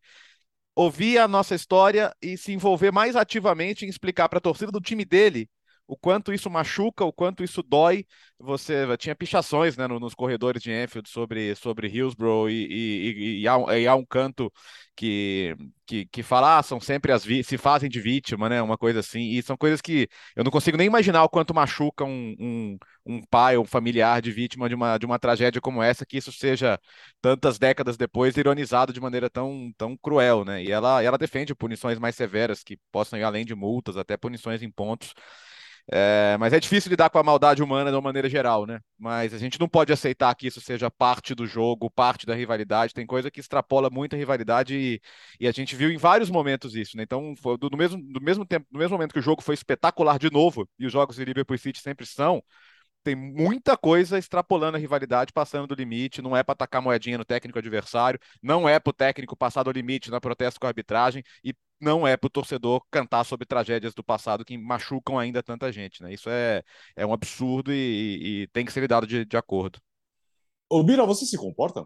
ouvir a nossa história e se envolver mais ativamente em explicar para a torcida do time dele o quanto isso machuca, o quanto isso dói. Você tinha pichações né, nos corredores de Enfield sobre, sobre Hillsborough e, e, e, e, há, e há um canto que, que, que fala, ah, são sempre as se fazem de vítima, né? Uma coisa assim. E são coisas que eu não consigo nem imaginar o quanto machuca um, um, um pai ou um familiar de vítima de uma, de uma tragédia como essa, que isso seja tantas décadas depois ironizado de maneira tão, tão cruel, né? E ela, ela defende punições mais severas que possam ir além de multas, até punições em pontos. É, mas é difícil lidar com a maldade humana de uma maneira geral, né? Mas a gente não pode aceitar que isso seja parte do jogo, parte da rivalidade. Tem coisa que extrapola muito a rivalidade e, e a gente viu em vários momentos isso, né? Então, foi do, do, mesmo, do mesmo tempo, no mesmo momento que o jogo foi espetacular de novo, e os jogos de Liverpool City sempre são, tem muita coisa extrapolando a rivalidade, passando do limite. Não é para atacar moedinha no técnico adversário, não é para o técnico passar do limite na protesto com a arbitragem e não é para o torcedor cantar sobre tragédias do passado que machucam ainda tanta gente. Né? Isso é, é um absurdo e, e tem que ser lidado de, de acordo. Ô, Bira, você se comporta?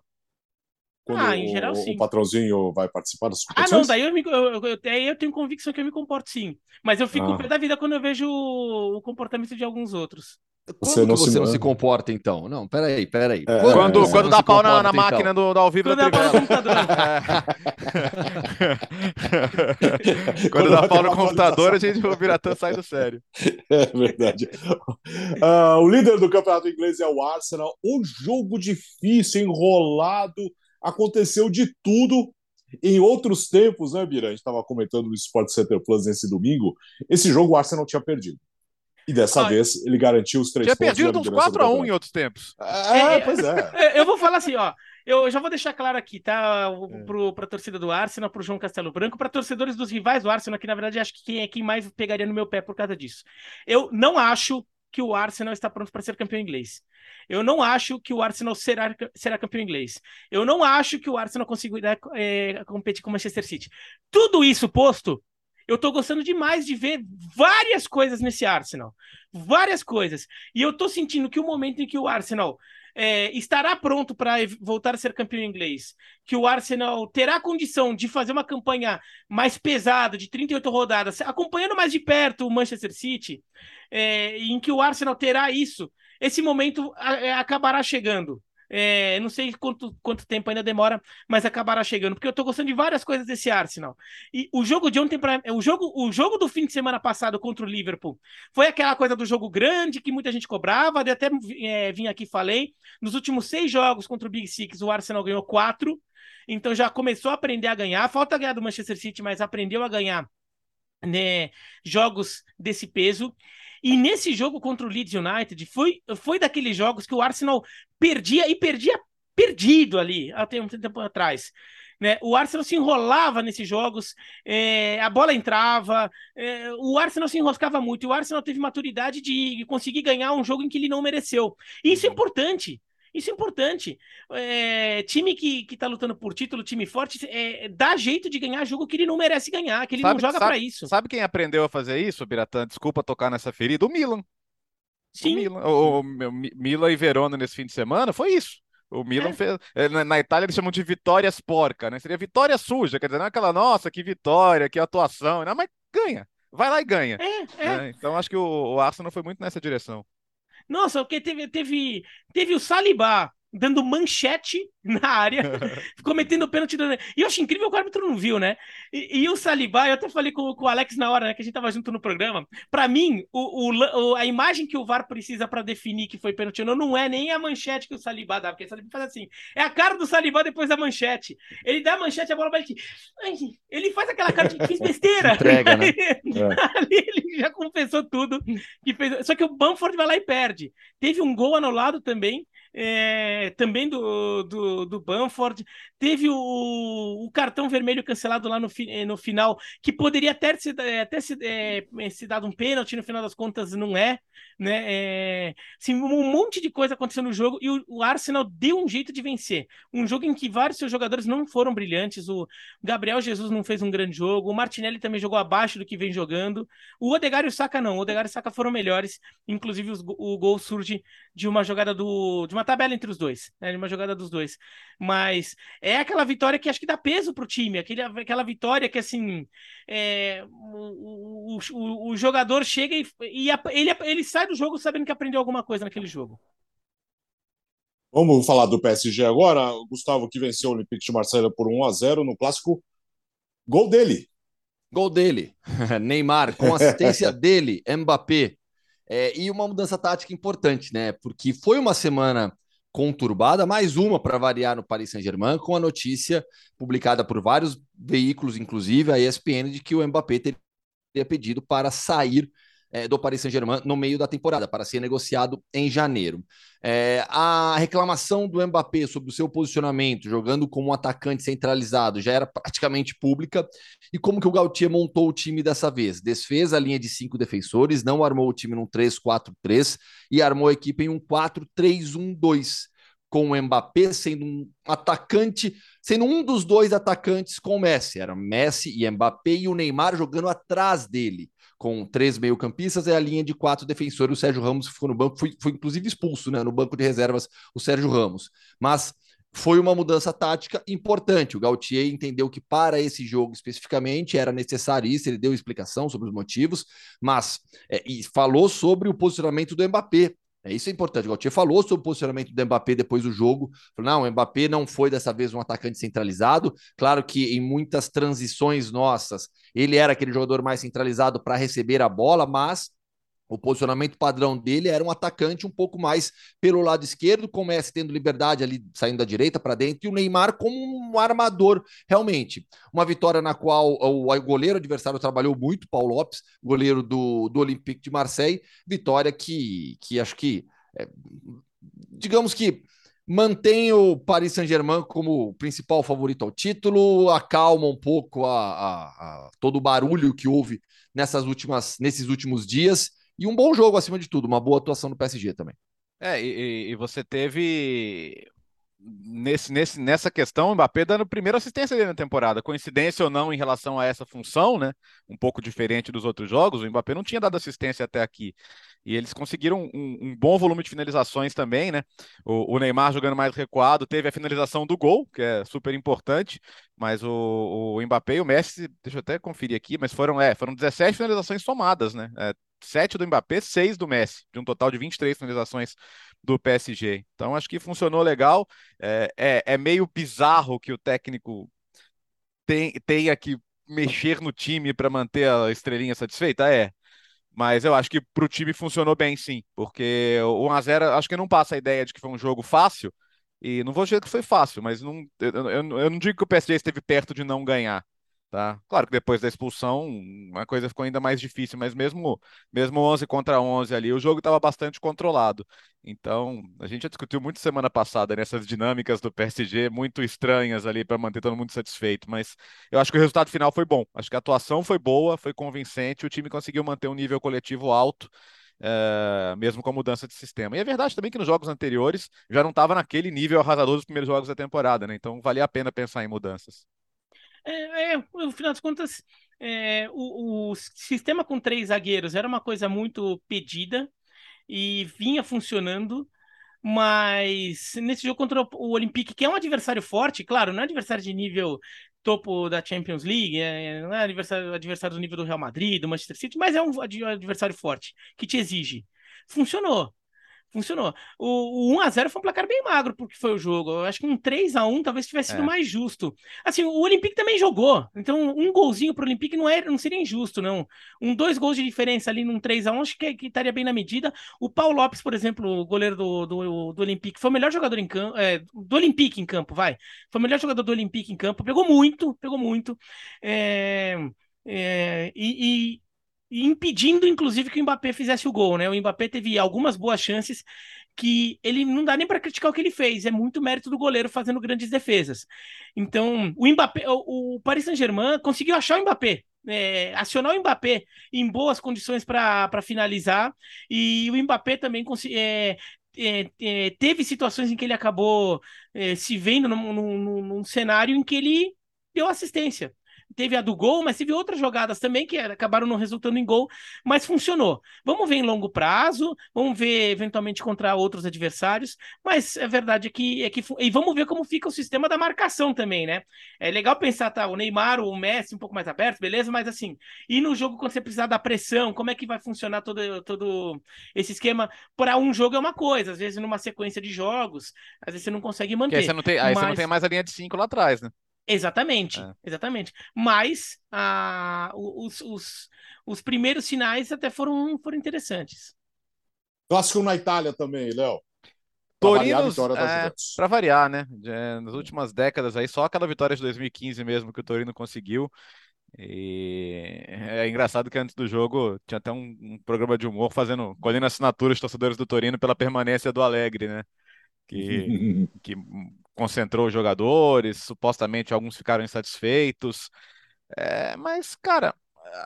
Quando ah, em geral, o, sim. o patrãozinho vai participar das competições? Ah, não, daí eu, me, eu, eu, eu, tenho convicção que eu me comporto sim. Mas eu fico ah. pé da vida quando eu vejo o comportamento de alguns outros. Quando você, não, você se... não se comporta, então? Não, peraí, peraí. É, quando quando, é, quando dá pau na, na máquina então? do, do ao vivo quando da dá pau no computador. quando, quando dá pau no computador, a gente, o Biratã sai do sério. É verdade. Uh, o líder do campeonato inglês é o Arsenal. Um jogo difícil, enrolado. Aconteceu de tudo. Em outros tempos, né, Bira? A gente estava comentando no Sport Center Plus nesse domingo. Esse jogo o Arsenal tinha perdido. E dessa ah, vez ele garantiu os três tinha pontos. Tinha perdido uns 4x1 em outros tempos. É, é, pois é. Eu vou falar assim, ó. Eu já vou deixar claro aqui, tá? Para a torcida do Arsenal, para o João Castelo Branco, para torcedores dos rivais do Arsenal, que na verdade acho que quem é quem mais pegaria no meu pé por causa disso. Eu não acho que o Arsenal está pronto para ser campeão inglês. Eu não acho que o Arsenal será, será campeão inglês. Eu não acho que o Arsenal conseguirá é, competir com o Manchester City. Tudo isso posto, eu tô gostando demais de ver várias coisas nesse Arsenal. Várias coisas. E eu tô sentindo que o momento em que o Arsenal é, estará pronto para voltar a ser campeão inglês, que o Arsenal terá condição de fazer uma campanha mais pesada, de 38 rodadas, acompanhando mais de perto o Manchester City, é, em que o Arsenal terá isso, esse momento é, acabará chegando. É, não sei quanto, quanto tempo ainda demora, mas acabará chegando, porque eu tô gostando de várias coisas desse Arsenal. E o jogo de ontem, pra, o, jogo, o jogo do fim de semana passado contra o Liverpool foi aquela coisa do jogo grande que muita gente cobrava. Eu até é, vim aqui e falei. Nos últimos seis jogos contra o Big Six, o Arsenal ganhou quatro, então já começou a aprender a ganhar. Falta ganhar do Manchester City, mas aprendeu a ganhar né, jogos desse peso. E nesse jogo contra o Leeds United, foi, foi daqueles jogos que o Arsenal perdia e perdia perdido ali, até um tempo atrás. Né? O Arsenal se enrolava nesses jogos, é, a bola entrava, é, o Arsenal se enroscava muito, e o Arsenal teve maturidade de conseguir ganhar um jogo em que ele não mereceu. E isso é importante. Isso é importante. É, time que, que tá lutando por título, time forte, é, dá jeito de ganhar jogo que ele não merece ganhar, que ele sabe, não joga para isso. Sabe quem aprendeu a fazer isso, Biratã? Desculpa tocar nessa ferida. O Milan. Sim. O Milan, o, o, o Milan e Verona nesse fim de semana foi isso. O Milan é. fez. É, na Itália eles chamam de vitórias porca, né? Seria vitória suja, quer dizer, não é aquela, nossa, que vitória, que atuação. Não, mas ganha. Vai lá e ganha. É, é. Né? Então acho que o, o Arsenal foi muito nessa direção. Nossa, porque teve, teve, teve o Salibá dando manchete na área, ficou metendo pênalti. E eu acho incrível que o árbitro não viu, né? E, e o Saliba, eu até falei com, com, o Alex na hora, né, que a gente tava junto no programa. Para mim, o, o, a imagem que o VAR precisa para definir que foi pênalti ou não, não é nem a manchete que o Saliba dá, porque o Saliba faz assim. É a cara do Saliba depois da manchete. Ele dá a manchete, a bola vai. Ele faz aquela cara de besteira. Entrega, né? Ali ele já confessou tudo. Que fez... Só que o Bamford vai lá e perde. Teve um gol anulado também é, também do, do, do Banford. Teve o, o, cartão vermelho cancelado lá no, eh, no final, que poderia até, se, eh, até se, é, se dado um pênalti, no final das contas não é. Né? É, assim, um monte de coisa aconteceu no jogo e o, o, Arsenal deu um jeito de vencer. Um jogo em que vários seus jogadores não foram brilhantes. O Gabriel Jesus não fez um grande jogo, o Martinelli também jogou abaixo do que vem jogando. O Odegaard e o Saka não. O Odegaard e o Saka foram melhores. Inclusive, os, o gol surge de uma jogada do. de uma tabela entre os dois, né? Uma jogada dos dois. Mas é aquela vitória que acho que dá peso pro time, aquele, aquela vitória que assim é, o, o, o, jogador chega e, e ele, ele sai do jogo sabendo que aprendeu alguma coisa naquele jogo. Vamos falar do PSG agora. Gustavo que venceu o Olympique de Marselha por 1 a 0 no clássico. Gol dele. Gol dele. Neymar com assistência dele, Mbappé. É, e uma mudança tática importante, né? Porque foi uma semana conturbada, mais uma para variar no Paris Saint-Germain, com a notícia publicada por vários veículos, inclusive a ESPN, de que o Mbappé teria pedido para sair é, do Paris Saint-Germain no meio da temporada, para ser negociado em janeiro. É, a reclamação do Mbappé sobre o seu posicionamento, jogando como um atacante centralizado, já era praticamente pública. E como que o Gautier montou o time dessa vez? Desfez a linha de cinco defensores, não armou o time num 3-4-3 e armou a equipe em um 4-3-1-2 com o Mbappé sendo um atacante, sendo um dos dois atacantes com o Messi. Era Messi e Mbappé e o Neymar jogando atrás dele com três meio-campistas e a linha de quatro defensores. O Sérgio Ramos ficou no banco, foi, foi inclusive expulso né, no banco de reservas, o Sérgio Ramos. Mas foi uma mudança tática importante. O Gautier entendeu que para esse jogo especificamente era necessário isso, ele deu explicação sobre os motivos, mas é, e falou sobre o posicionamento do Mbappé. É, isso é importante. O Gautier falou sobre o posicionamento do Mbappé depois do jogo. Falou, não, o Mbappé não foi dessa vez um atacante centralizado. Claro que em muitas transições nossas, ele era aquele jogador mais centralizado para receber a bola, mas o posicionamento padrão dele era um atacante um pouco mais pelo lado esquerdo, com o Messi tendo liberdade ali saindo da direita para dentro, e o Neymar como um armador, realmente. Uma vitória na qual o goleiro adversário trabalhou muito, Paulo Lopes, goleiro do, do Olympique de Marseille. Vitória que, que acho que, é, digamos que mantém o Paris Saint-Germain como principal favorito ao título, acalma um pouco a, a, a, todo o barulho que houve nessas últimas, nesses últimos dias e um bom jogo acima de tudo, uma boa atuação do PSG também. É, e, e você teve nesse, nesse, nessa questão, o Mbappé dando primeira assistência dele na temporada. Coincidência ou não em relação a essa função, né? Um pouco diferente dos outros jogos, o Mbappé não tinha dado assistência até aqui. E eles conseguiram um, um bom volume de finalizações também, né? O, o, Neymar jogando mais recuado, teve a finalização do gol, que é super importante, mas o, o Mbappé e o Messi, deixa eu até conferir aqui, mas foram, é, foram 17 finalizações somadas, né? É, 7 do Mbappé, 6 do Messi, de um total de 23 finalizações do PSG. Então acho que funcionou legal. É, é, é meio bizarro que o técnico tem, tenha que mexer no time para manter a estrelinha satisfeita? É. Mas eu acho que para o time funcionou bem, sim. Porque o 1x0, acho que não passa a ideia de que foi um jogo fácil. E não vou dizer que foi fácil, mas não, eu, eu, eu não digo que o PSG esteve perto de não ganhar. Tá? Claro que depois da expulsão a coisa ficou ainda mais difícil, mas mesmo mesmo 11 contra 11 ali, o jogo estava bastante controlado. Então, a gente já discutiu muito semana passada nessas dinâmicas do PSG muito estranhas ali para manter todo mundo satisfeito, mas eu acho que o resultado final foi bom. Acho que a atuação foi boa, foi convincente, o time conseguiu manter um nível coletivo alto. É, mesmo com a mudança de sistema. E é verdade também que nos jogos anteriores já não estava naquele nível arrasador dos primeiros jogos da temporada, né? Então valia a pena pensar em mudanças. É, é, no final das contas, é, o, o, sistema com três zagueiros era uma coisa muito pedida e vinha funcionando, mas nesse jogo contra o Olympique, que é um adversário forte, claro, não é adversário de nível topo da Champions League, é, não é adversário, adversário do nível do Real Madrid, do Manchester City, mas é um adversário forte que te exige. Funcionou funcionou. O, o 1x0 foi um placar bem magro, porque foi o jogo. Eu acho que um 3x1 talvez tivesse sido é. mais justo. Assim, o Olympique também jogou. Então, um golzinho pro Olympique não, é, não seria injusto, não. Um dois gols de diferença ali num 3x1, acho que, que, estaria bem na medida. O Paulo Lopes, por exemplo, o goleiro do, do, do Olympique, foi o melhor jogador em campo. É, do Olympique em campo, vai. Foi o melhor jogador do Olympique em campo. Pegou muito, pegou muito. É, é, e, impedindo, inclusive, que o Mbappé fizesse o gol, né? O Mbappé teve algumas boas chances que ele não dá nem para criticar o que ele fez, é muito mérito do goleiro fazendo grandes defesas. Então, o Mbappé, o, Paris Saint-Germain conseguiu achar o Mbappé, é, acionar o Mbappé em boas condições para finalizar, e o Mbappé também é, é, é, teve situações em que ele acabou é, se vendo num, num, num cenário em que ele deu assistência teve a do gol, mas teve outras jogadas também que acabaram não resultando em gol, mas funcionou. Vamos ver em longo prazo, vamos ver eventualmente contra outros adversários, mas a verdade é que, é que e vamos ver como fica o sistema da marcação também, né? É legal pensar, tá, o Neymar, o Messi um pouco mais aberto, beleza, mas assim, e no jogo quando você precisar da pressão, como é que vai funcionar todo, todo esse esquema? Para um jogo é uma coisa, às vezes numa sequência de jogos, às vezes você não consegue manter. Aí, você não, tem, aí mas... você não tem mais a linha de cinco lá atrás, né? Exatamente, é. exatamente. Mas ah, os, os, os primeiros sinais até foram, foram interessantes. Clássico na Itália também, Léo. Torino, é, para variar, né? Nas últimas décadas aí, só aquela vitória de 2015 mesmo que o Torino conseguiu. E é engraçado que antes do jogo tinha até um, um programa de humor fazendo, colhendo assinaturas de torcedores do Torino pela permanência do Alegre, né? Que, que concentrou os jogadores, supostamente alguns ficaram insatisfeitos. É, mas, cara,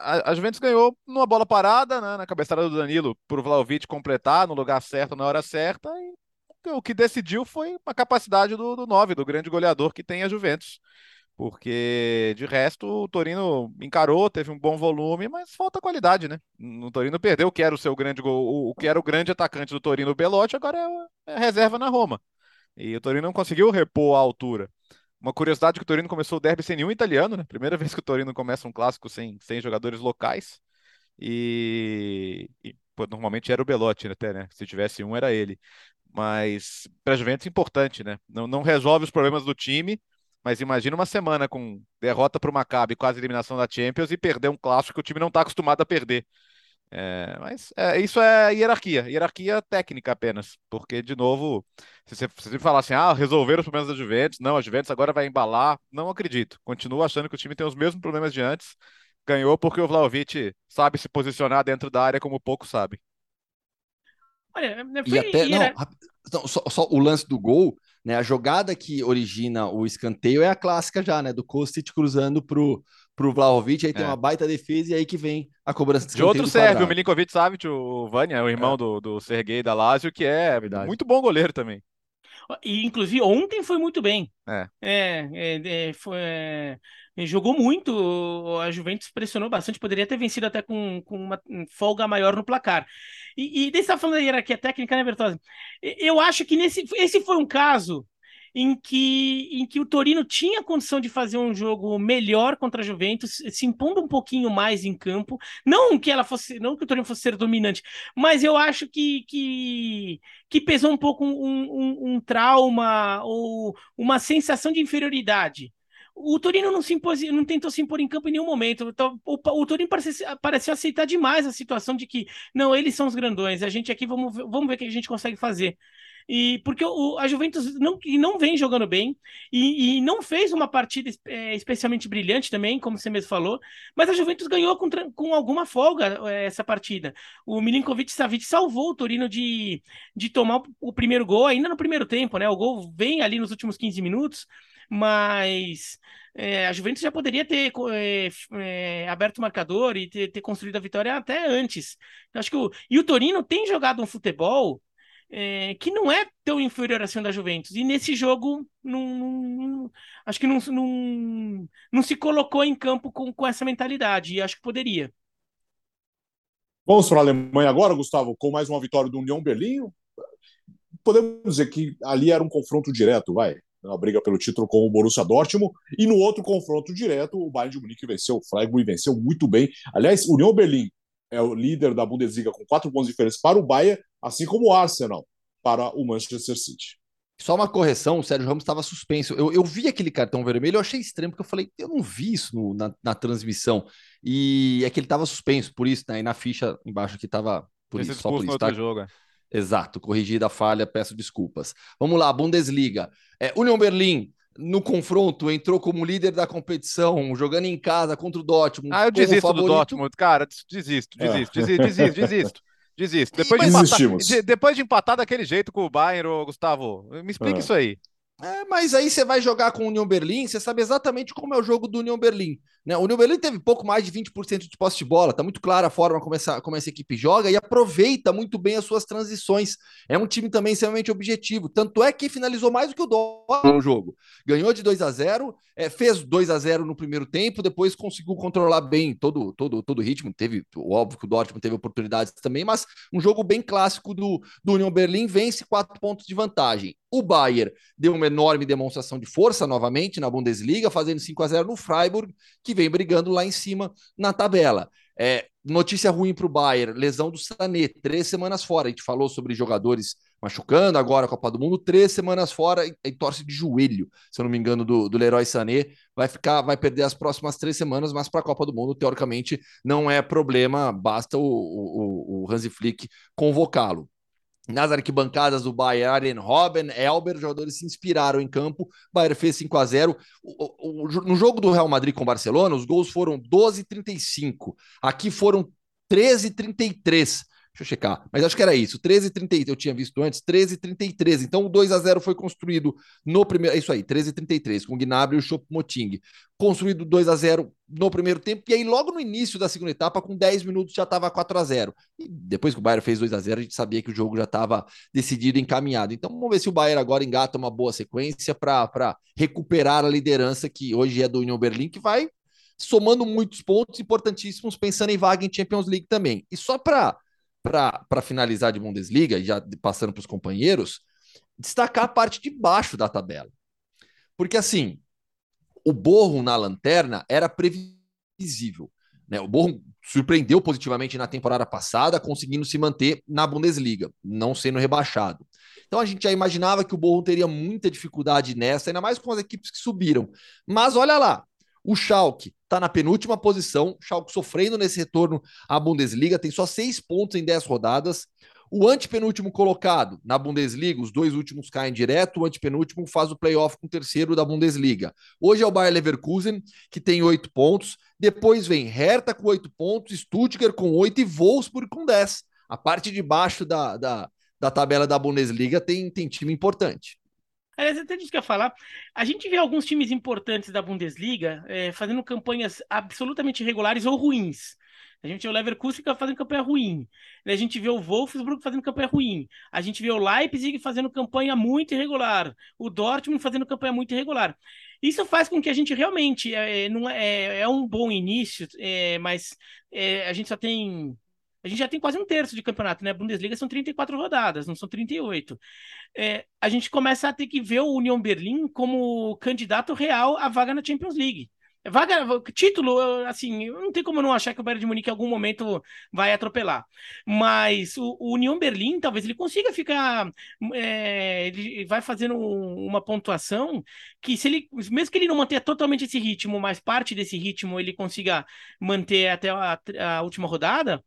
a, a, Juventus ganhou numa bola parada, né, na cabeçada do Danilo, por Vlaovic completar no lugar certo, na hora certa. E o que decidiu foi a capacidade do, do 9, do grande goleador que tem a Juventus. Porque, de resto, o Torino encarou, teve um bom volume, mas falta qualidade, né? O Torino perdeu o que era o seu grande gol, o que era o grande atacante do Torino, o Belotti, agora é, é reserva na Roma. E o Torino não conseguiu repor a altura. Uma curiosidade que o Torino começou o derby sem nenhum italiano, né? Primeira vez que o Torino começa um clássico sem, sem jogadores locais. E, e pô, normalmente era o Belotti até, né? Se tivesse um, era ele. Mas para a Juventus é importante, né? Não, não resolve os problemas do time, mas imagina uma semana com derrota para o Maccabi, quase eliminação da Champions e perder um clássico que o time não está acostumado a perder. É, mas é, isso é hierarquia, hierarquia técnica apenas, porque, de novo, se você, se você falar assim, ah, resolver os problemas da Juventus, não, a Juventus agora vai embalar, não acredito. Continuo achando que o time tem os mesmos problemas de antes, ganhou porque o Vlaovic sabe se posicionar dentro da área como pouco sabe. Olha, e até, não, só, só, o lance do gol, né, a jogada que origina o escanteio é a clássica já, né, do Kostic cruzando pro pro Vlahovic, aí tem é. uma baita defesa e aí que vem a cobrança de, de outro serve, o Milinkovic Savic, o Vânia, o irmão é. do, do Sergei da Lazio, que é, é muito bom goleiro também. E, inclusive, ontem foi muito bem. É. É, é, é foi, é, jogou muito, a Juventus pressionou bastante, poderia ter vencido até com, com uma folga maior no placar. E, e daí você falando da hierarquia técnica, né, Bertozzi? Eu acho que nesse, esse foi um caso em que, em que o Torino tinha condição de fazer um jogo melhor contra a Juventus, se impondo um pouquinho mais em campo. Não que ela fosse, não que o Torino fosse ser dominante, mas eu acho que, que, que pesou um pouco um, um, um trauma ou uma sensação de inferioridade o Torino não se impôs, não tentou se impor em campo em nenhum momento. Então, o, o, Torino pareceu, pareceu, aceitar demais a situação de que não, eles são os grandões, a gente aqui vamos, vamos ver o que a gente consegue fazer. E porque o, a Juventus não, não vem jogando bem e, e não fez uma partida é, especialmente brilhante também, como você mesmo falou, mas a Juventus ganhou com, com alguma folga é, essa partida. O Milinkovic Savic salvou o Torino de, de tomar o, primeiro gol ainda no primeiro tempo, né? O gol vem ali nos últimos 15 minutos, mas é, a Juventus já poderia ter é, é, aberto o marcador e ter, ter, construído a vitória até antes. Eu acho que o, e o Torino tem jogado um futebol é, que não é tão inferior assim da Juventus. E nesse jogo, não, não, acho que não, não, não se colocou em campo com, com essa mentalidade. E acho que poderia. Vamos para a Alemanha agora, Gustavo, com mais uma vitória do União Berlim. Podemos dizer que ali era um confronto direto, vai na briga pelo título com o Borussia Dortmund, e no outro confronto direto, o Bayern de Munique venceu o Freiburg e venceu muito bem. Aliás, União Berlim é o líder da Bundesliga com quatro pontos de diferença para o Bayern, assim como o Arsenal para o Manchester City. Só uma correção, o Sérgio Ramos estava suspenso. Eu, eu, vi aquele cartão vermelho, eu achei estranho, porque eu falei, eu não vi isso no, na, na, transmissão. E é que ele estava suspenso, por isso, né? E na ficha embaixo que estava por isso, só por isso. Tá? Jogo. É. Exato, corrigida a falha, peço desculpas. Vamos lá, Bundesliga. É, Union Berlim, no confronto, entrou como líder da competição, jogando em casa contra o Dortmund. Ah, eu desisto favorito. do Dortmund, cara. Desisto, desisto, é. desisto, desisto, desisto. Desisto. Depois, de empatar, de, depois de empatar daquele jeito com o Bayern, Gustavo, me explica é. isso aí. É, mas aí você vai jogar com o União Berlim, você sabe exatamente como é o jogo do União Berlim. Né? O União Berlim teve pouco mais de 20% de posse de bola, tá muito clara a forma como essa, como essa equipe joga e aproveita muito bem as suas transições. É um time também extremamente objetivo. Tanto é que finalizou mais do que o Dortmund no jogo. Ganhou de 2 a 0 é, fez 2 a 0 no primeiro tempo, depois conseguiu controlar bem todo, todo, todo o ritmo. Teve, óbvio que o Dortmund teve oportunidades também, mas um jogo bem clássico do, do União Berlim, vence quatro pontos de vantagem. O Bayern deu uma enorme demonstração de força novamente na Bundesliga, fazendo 5 a 0 no Freiburg, que vem brigando lá em cima na tabela. É, notícia ruim para o Bayern, lesão do Sané, três semanas fora. A gente falou sobre jogadores machucando agora a Copa do Mundo, três semanas fora e, e torce de joelho, se eu não me engano, do, do Leroy Sané. Vai ficar, vai perder as próximas três semanas, mas para a Copa do Mundo, teoricamente, não é problema, basta o, o, o Hansi Flick convocá-lo. Nas arquibancadas do Bayern, Robben, Elber, jogadores se inspiraram em campo. Bayern fez 5 a 0 o, o, No jogo do Real Madrid com o Barcelona, os gols foram 12 35. Aqui foram 13 33. Deixa eu checar. Mas acho que era isso. 13 33 eu tinha visto antes. 13 33 Então o 2 a 0 foi construído no primeiro. É isso aí, 13 33 com o Gnabry e o Choupo-Moting. Construído 2 a 0 no primeiro tempo. E aí, logo no início da segunda etapa, com 10 minutos, já estava 4 a 0 E depois que o Bayern fez 2 a 0 a gente sabia que o jogo já estava decidido encaminhado. Então vamos ver se o Bayern agora engata uma boa sequência para recuperar a liderança que hoje é do Union Berlim, que vai somando muitos pontos importantíssimos, pensando em vaga em Champions League também. E só para para finalizar de Bundesliga, e já passando para os companheiros, destacar a parte de baixo da tabela. Porque assim, o Borro na lanterna era previsível. Né? O Borro surpreendeu positivamente na temporada passada, conseguindo se manter na Bundesliga, não sendo rebaixado. Então a gente já imaginava que o Borro teria muita dificuldade nessa, ainda mais com as equipes que subiram. Mas olha lá, o Schalke está na penúltima posição, o Schalke sofrendo nesse retorno à Bundesliga, tem só seis pontos em dez rodadas. O antepenúltimo colocado na Bundesliga, os dois últimos caem direto, o antepenúltimo faz o playoff com o terceiro da Bundesliga. Hoje é o Bayer Leverkusen, que tem oito pontos. Depois vem Hertha com oito pontos, Stuttgart com oito e Wolfsburg com dez. A parte de baixo da, da, da tabela da Bundesliga tem, tem time importante. Aliás, até disso que eu ia falar, a gente vê alguns times importantes da Bundesliga é, fazendo campanhas absolutamente irregulares ou ruins. A gente vê o Leverkusen fazendo campanha ruim. A gente vê o Wolfsburg fazendo campanha ruim. A gente vê o Leipzig fazendo campanha muito irregular. O Dortmund fazendo campanha muito irregular. Isso faz com que a gente realmente é, não é, é um bom início, é, mas é, a gente só tem a gente já tem quase um terço de campeonato, né? A Bundesliga são 34 rodadas, não são 38. É, a gente começa a ter que ver o Union Berlim como candidato real à vaga na Champions League. Vaga, título, assim, não tem como não achar que o Bayern de Munique em algum momento vai atropelar. Mas o, o Union Berlim, talvez ele consiga ficar. É, ele vai fazendo uma pontuação que, se ele, mesmo que ele não mantenha totalmente esse ritmo, mas parte desse ritmo ele consiga manter até a, a última rodada,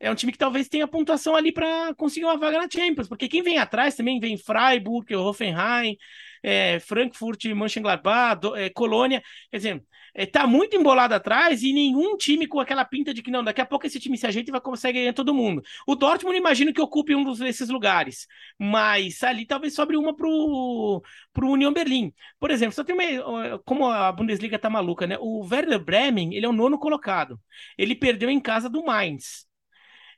é um time que talvez tenha pontuação ali para conseguir uma vaga na Champions, porque quem vem atrás também vem Freiburg, Hoffenheim, é, Frankfurt, Mönchengladbach, é, Colônia, quer dizer, é, tá muito embolado atrás e nenhum time com aquela pinta de que não, daqui a pouco esse time se ajeita e vai conseguir ganhar todo mundo. O Dortmund imagino que ocupe um desses lugares, mas ali talvez sobre uma pro, pro Union Berlim. Por exemplo, só tem uma, como a Bundesliga tá maluca, né? O Werder Bremen, ele é o nono colocado. Ele perdeu em casa do Mainz.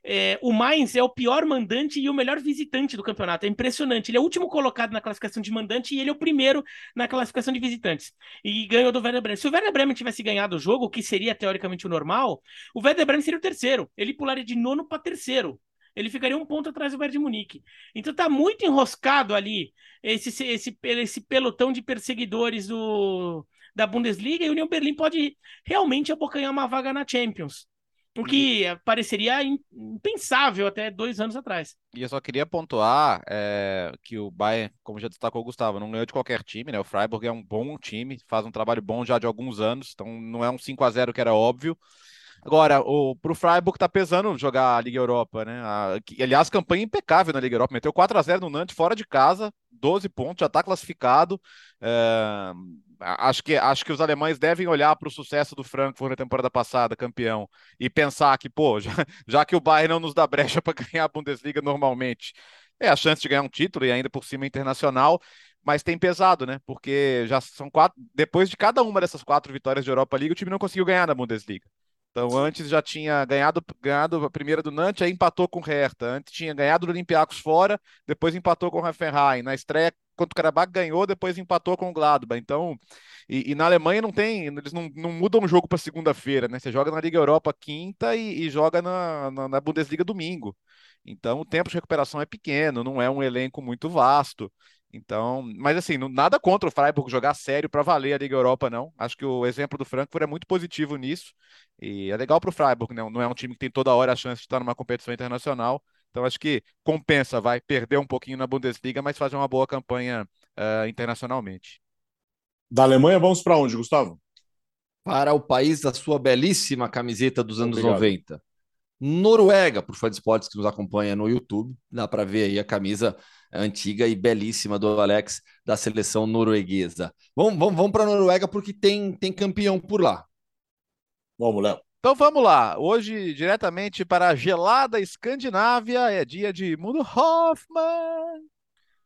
É, o Mainz é o pior mandante e o melhor visitante do campeonato. É impressionante. Ele é o último colocado na classificação de mandante e ele é o primeiro na classificação de visitantes. E ganhou do Werder Bremen. Se o Werder Bremen tivesse ganhado o jogo, o que seria teoricamente o normal, o Werder Bremen seria o terceiro. Ele pularia de nono para terceiro. Ele ficaria um ponto atrás do Bayern de Munique. Então tá muito enroscado ali esse, esse, esse pelotão de perseguidores do, da Bundesliga e o União Berlim pode realmente abocanhar uma vaga na Champions. O que pareceria impensável até dois anos atrás. E eu só queria pontuar é, que o Bayern, como já destacou o Gustavo, não ganhou de qualquer time, né? O Freiburg é um bom time, faz um trabalho bom já de alguns anos, então não é um 5 a 0 que era óbvio. Agora, o, pro Freiburg tá pesando jogar a Liga Europa, né? A, que, aliás, campanha impecável na Liga Europa. Meteu 4 a 0 no Nantes fora de casa, 12 pontos, já tá classificado. É, acho, que, acho que os alemães devem olhar para o sucesso do Frankfurt na temporada passada, campeão, e pensar que, pô, já, já que o Bayern não nos dá brecha para ganhar a Bundesliga normalmente, é a chance de ganhar um título e ainda por cima internacional mas tem pesado, né? Porque já são quatro. Depois de cada uma dessas quatro vitórias de Europa League, o time não conseguiu ganhar na Bundesliga. Então, antes já tinha ganhado, ganhado a primeira do Nantes, aí empatou com o Hertha. Antes tinha ganhado do Olympiacos fora, depois empatou com o Hoffenheim. Na estreia contra o Karabakh ganhou, depois empatou com o Gladbach. Então, e, e na Alemanha não tem, eles não, não mudam o jogo para segunda-feira, né? Você joga na Liga Europa quinta e, e joga na, na, na Bundesliga domingo. Então, o tempo de recuperação é pequeno, não é um elenco muito vasto. Então, mas assim, nada contra o Freiburg jogar sério para valer a Liga Europa, não. Acho que o exemplo do Frankfurt é muito positivo nisso. E é legal para o Freiburg, não, não é um time que tem toda hora a chance de estar numa competição internacional. Então, acho que compensa, vai perder um pouquinho na Bundesliga, mas fazer uma boa campanha uh, internacionalmente. Da Alemanha, vamos para onde, Gustavo? Para o país da sua belíssima camiseta dos anos Obrigado. 90. Noruega, por fã de esportes que nos acompanha no YouTube, dá para ver aí a camisa antiga e belíssima do Alex da seleção norueguesa. Vamos, vamos, vamos para a Noruega porque tem, tem campeão por lá. Vamos, Léo. Então vamos lá. Hoje, diretamente para a gelada Escandinávia, é dia de Mundo Hoffman.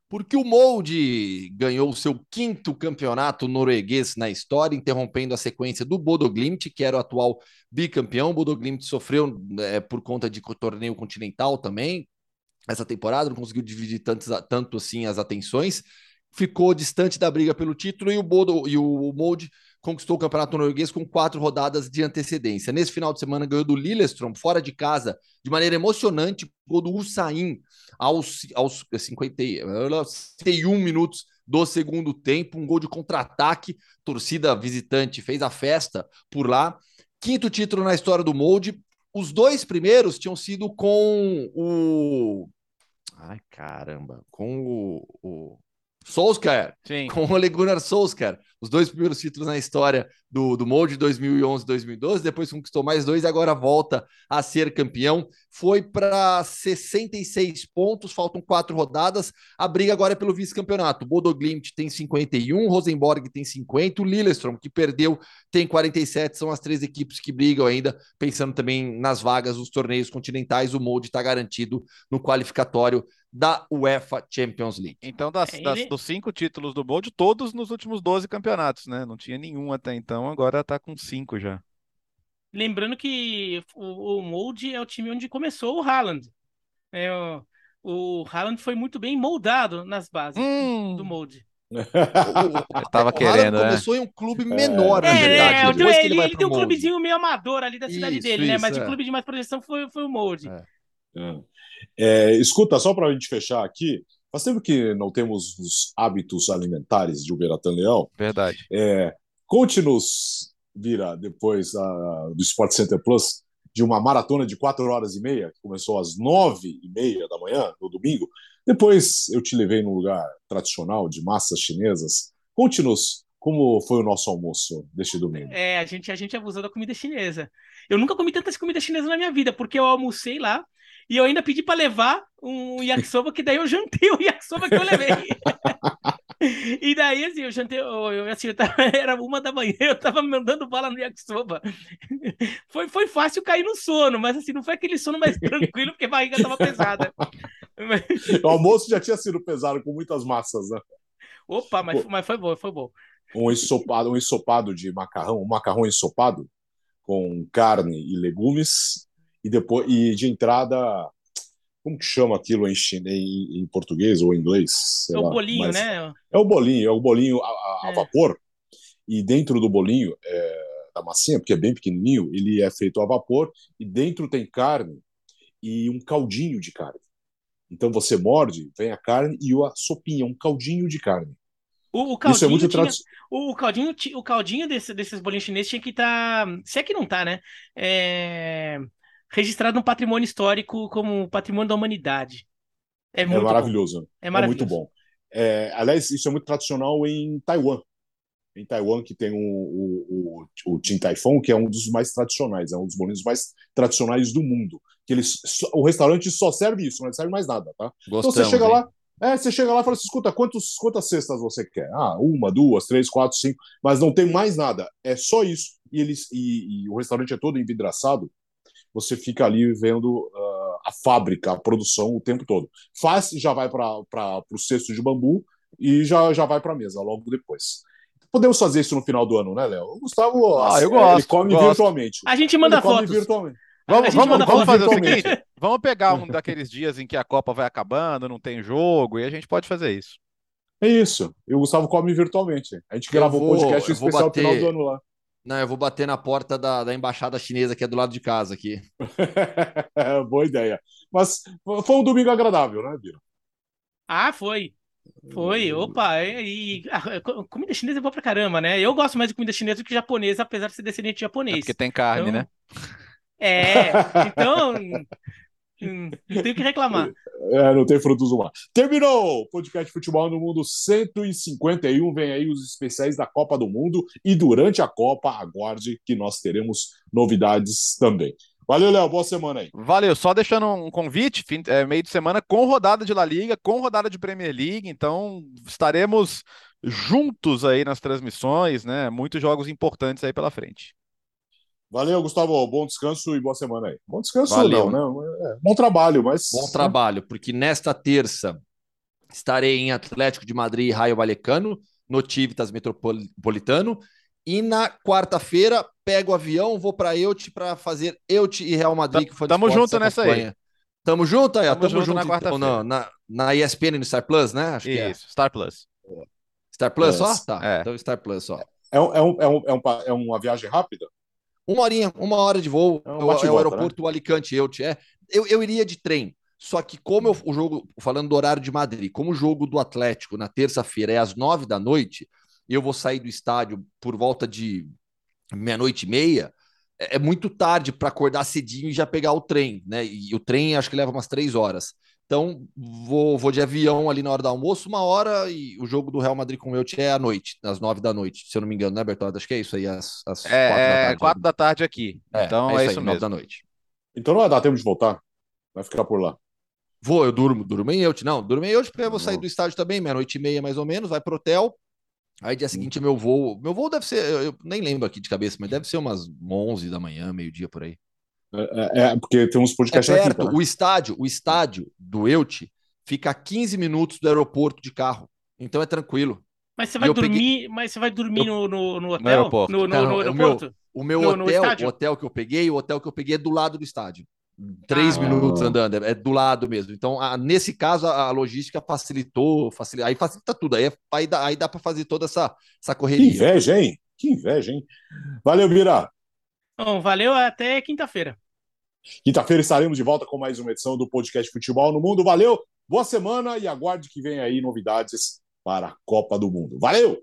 Porque o Molde ganhou o seu quinto campeonato norueguês na história, interrompendo a sequência do Bodo Glimt, que era o atual bicampeão. O Bodo Glimt sofreu é, por conta de torneio continental também, essa temporada, não conseguiu dividir tantos, tanto assim as atenções, ficou distante da briga pelo título e o, Bodo, e o Molde conquistou o campeonato norueguês com quatro rodadas de antecedência. Nesse final de semana ganhou do Lillestrøm fora de casa de maneira emocionante, gol do Ursain aos, aos 50, 51 minutos do segundo tempo, um gol de contra-ataque, torcida visitante fez a festa por lá. Quinto título na história do Molde, os dois primeiros tinham sido com o. Ai, caramba. Com o, o Solskjaer, Sim. com o Ole Gunnar Solskjaer. Os dois primeiros títulos na história do, do Molde 2011 2012, depois conquistou mais dois e agora volta a ser campeão. Foi para 66 pontos, faltam quatro rodadas. A briga agora é pelo vice-campeonato. Bodo Glimt tem 51, Rosenborg tem 50, o Lillestrøm, que perdeu, tem 47. São as três equipes que brigam ainda, pensando também nas vagas dos torneios continentais. O Molde está garantido no qualificatório da UEFA Champions League. Então, das, é, das, dos cinco títulos do Bold, todos nos últimos 12 campeonatos, né? Não tinha nenhum até então, agora tá com cinco já. Lembrando que o, o Mold é o time onde começou o Haaland. É, o, o Haaland foi muito bem moldado nas bases hum. do Mold. Eu tava o querendo, né? começou em um clube menor, é, na verdade. É, depois ele, ele, ele tem um clubezinho meio amador ali da cidade isso, dele, né? isso, né? Mas é. o clube de mais projeção foi, foi o Mold. É. é. É, escuta, só para a gente fechar aqui, faz tempo que não temos os hábitos alimentares de Uberatan Leão. Verdade. É, Conte-nos, Vira, depois a, do Sport Center Plus, de uma maratona de quatro horas e meia, que começou às nove e meia da manhã, no domingo. Depois eu te levei num lugar tradicional de massas chinesas. Conte-nos como foi o nosso almoço deste domingo? É, a gente, a gente abusou da comida chinesa. Eu nunca comi tantas comidas chinesas na minha vida, porque eu almocei lá e eu ainda pedi para levar um yakisoba, que daí eu jantei o yakisoba que eu levei. E daí, assim, eu jantei, eu, assim, eu tava, era uma da manhã, eu tava mandando bala no yakisoba. Foi, foi fácil cair no sono, mas assim, não foi aquele sono mais tranquilo, porque a barriga tava pesada. O almoço já tinha sido pesado, com muitas massas, né? Opa, mas, mas foi bom, foi bom. Um ensopado, um ensopado de macarrão, um macarrão ensopado com carne e legumes, e depois e de entrada como que chama aquilo em, chinês, em português ou em inglês? É o lá, bolinho, né? É o bolinho, é o bolinho a, a, a é. vapor. E dentro do bolinho, é, da massinha, porque é bem pequenininho, ele é feito a vapor e dentro tem carne e um caldinho de carne. Então você morde, vem a carne e a sopinha, um caldinho de carne. O, o caldinho Isso é muito tinha, o caldinho, o caldinho desse, desses bolinhos chineses tinha que estar. Tá, se é que não tá, né? É registrado no patrimônio histórico como patrimônio da humanidade. É, muito é maravilhoso. Bom. É maravilhoso. É muito bom. É, aliás, isso é muito tradicional em Taiwan. Em Taiwan, que tem o, o, o, Fung, que é um dos mais tradicionais, é um dos bolinhos mais tradicionais do mundo. Que eles, o restaurante só serve isso, não serve mais nada, tá? Gostamos, então você chega hein? lá, é, você chega lá e fala assim: escuta, quantos, quantas cestas você quer? Ah, uma, duas, três, quatro, cinco, mas não tem mais nada. É só isso. E, eles, e, e o restaurante é todo envidraçado, você fica ali vendo uh, a fábrica, a produção o tempo todo. Faz, já vai para o cesto de bambu e já, já vai para a mesa logo depois. Podemos fazer isso no final do ano, né, Léo? O Gustavo, ah, eu gosto, ele come gosto. virtualmente. A gente manda ele fotos. Virtualmente. Vamos, vamos, vamos fazer o seguinte: vamos pegar um daqueles dias em que a Copa vai acabando, não tem jogo, e a gente pode fazer isso. É isso. E o Gustavo come virtualmente. A gente gravou um podcast especial no final do ano lá. Não, eu vou bater na porta da, da embaixada chinesa que é do lado de casa aqui. Boa ideia. Mas foi um domingo agradável, né, Bira? Ah, foi. Foi, opa, e, e a, comida chinesa é boa pra caramba, né? Eu gosto mais de comida chinesa do que japonesa, apesar de ser descendente de japonês. É porque tem carne, então, né? É, então Hum, não tem o que reclamar. É, não tem frutos do mar. Terminou o podcast Futebol no Mundo 151. Vem aí os especiais da Copa do Mundo. E durante a Copa, aguarde que nós teremos novidades também. Valeu, Léo. Boa semana aí. Valeu. Só deixando um convite, fim, é, meio de semana com rodada de La Liga, com rodada de Premier League. Então, estaremos juntos aí nas transmissões, né? Muitos jogos importantes aí pela frente. Valeu, Gustavo. Bom descanso e boa semana aí. Bom descanso, Valeu. não, né? É, bom trabalho, mas. Bom trabalho, porque nesta terça estarei em Atlético de Madrid e Raio Valecano, no Tivitas Metropolitano. E na quarta-feira pego o avião, vou para Eute para fazer Eute e Real Madrid, que foi Tamo junto nessa aí. Tamo junto aí, tamo, tamo junto, junto na quarta-feira. Então, na, na ESPN no Star Plus, né? Acho Isso, que é. Star Plus. Star Plus só? Tá. É. Então Star Plus só. É, um, é, um, é, um, é, um, é uma viagem rápida? Uma horinha, uma hora de voo. É, um é o aeroporto né? Alicante. Eu, é, eu, eu iria de trem. Só que como eu, o jogo, falando do horário de Madrid, como o jogo do Atlético na terça-feira é às nove da noite, eu vou sair do estádio por volta de meia-noite e meia, é, é muito tarde para acordar cedinho e já pegar o trem, né? E o trem acho que leva umas três horas. Então, vou, vou de avião ali na hora do almoço, uma hora, e o jogo do Real Madrid com o Elche é à noite, às nove da noite, se eu não me engano, né, Bertoldo? Acho que é isso aí, às, às é, quatro da é, tarde. quatro da tarde aqui. É, então é, é isso, aí, mesmo. da noite. Então não vai dar tempo de voltar? Vai ficar por lá? Vou, eu durmo, durmo em Elche. Não, durmo em Elche porque eu vou sair do estádio também, meia-noite e meia mais ou menos, vai pro hotel. Aí dia seguinte meu voo, meu voo deve ser, eu, eu nem lembro aqui de cabeça, mas deve ser umas onze da manhã, meio-dia por aí. É, é, porque tem uns podcasts é perto, aqui, tá, né? o estádio, o estádio do Elche fica a 15 minutos do aeroporto de carro. Então é tranquilo. Mas você vai dormir, peguei... mas você vai dormir eu... no, no, no, hotel? No aeroporto. No, no, Não, no aeroporto? O meu, o meu hotel, o hotel que eu peguei, o hotel que eu peguei é do lado do estádio. Três ah, minutos andando, é, é do lado mesmo. Então, a, nesse caso, a, a, logística facilitou, facilita, aí facilita tudo. Aí, é, aí dá, aí dá para fazer toda essa, essa correria. Que inveja, hein? Que inveja, hein? Valeu, Bira. Bom, valeu até quinta-feira. Quinta-feira estaremos de volta com mais uma edição do podcast Futebol no Mundo. Valeu, boa semana e aguarde que vem aí novidades para a Copa do Mundo. Valeu!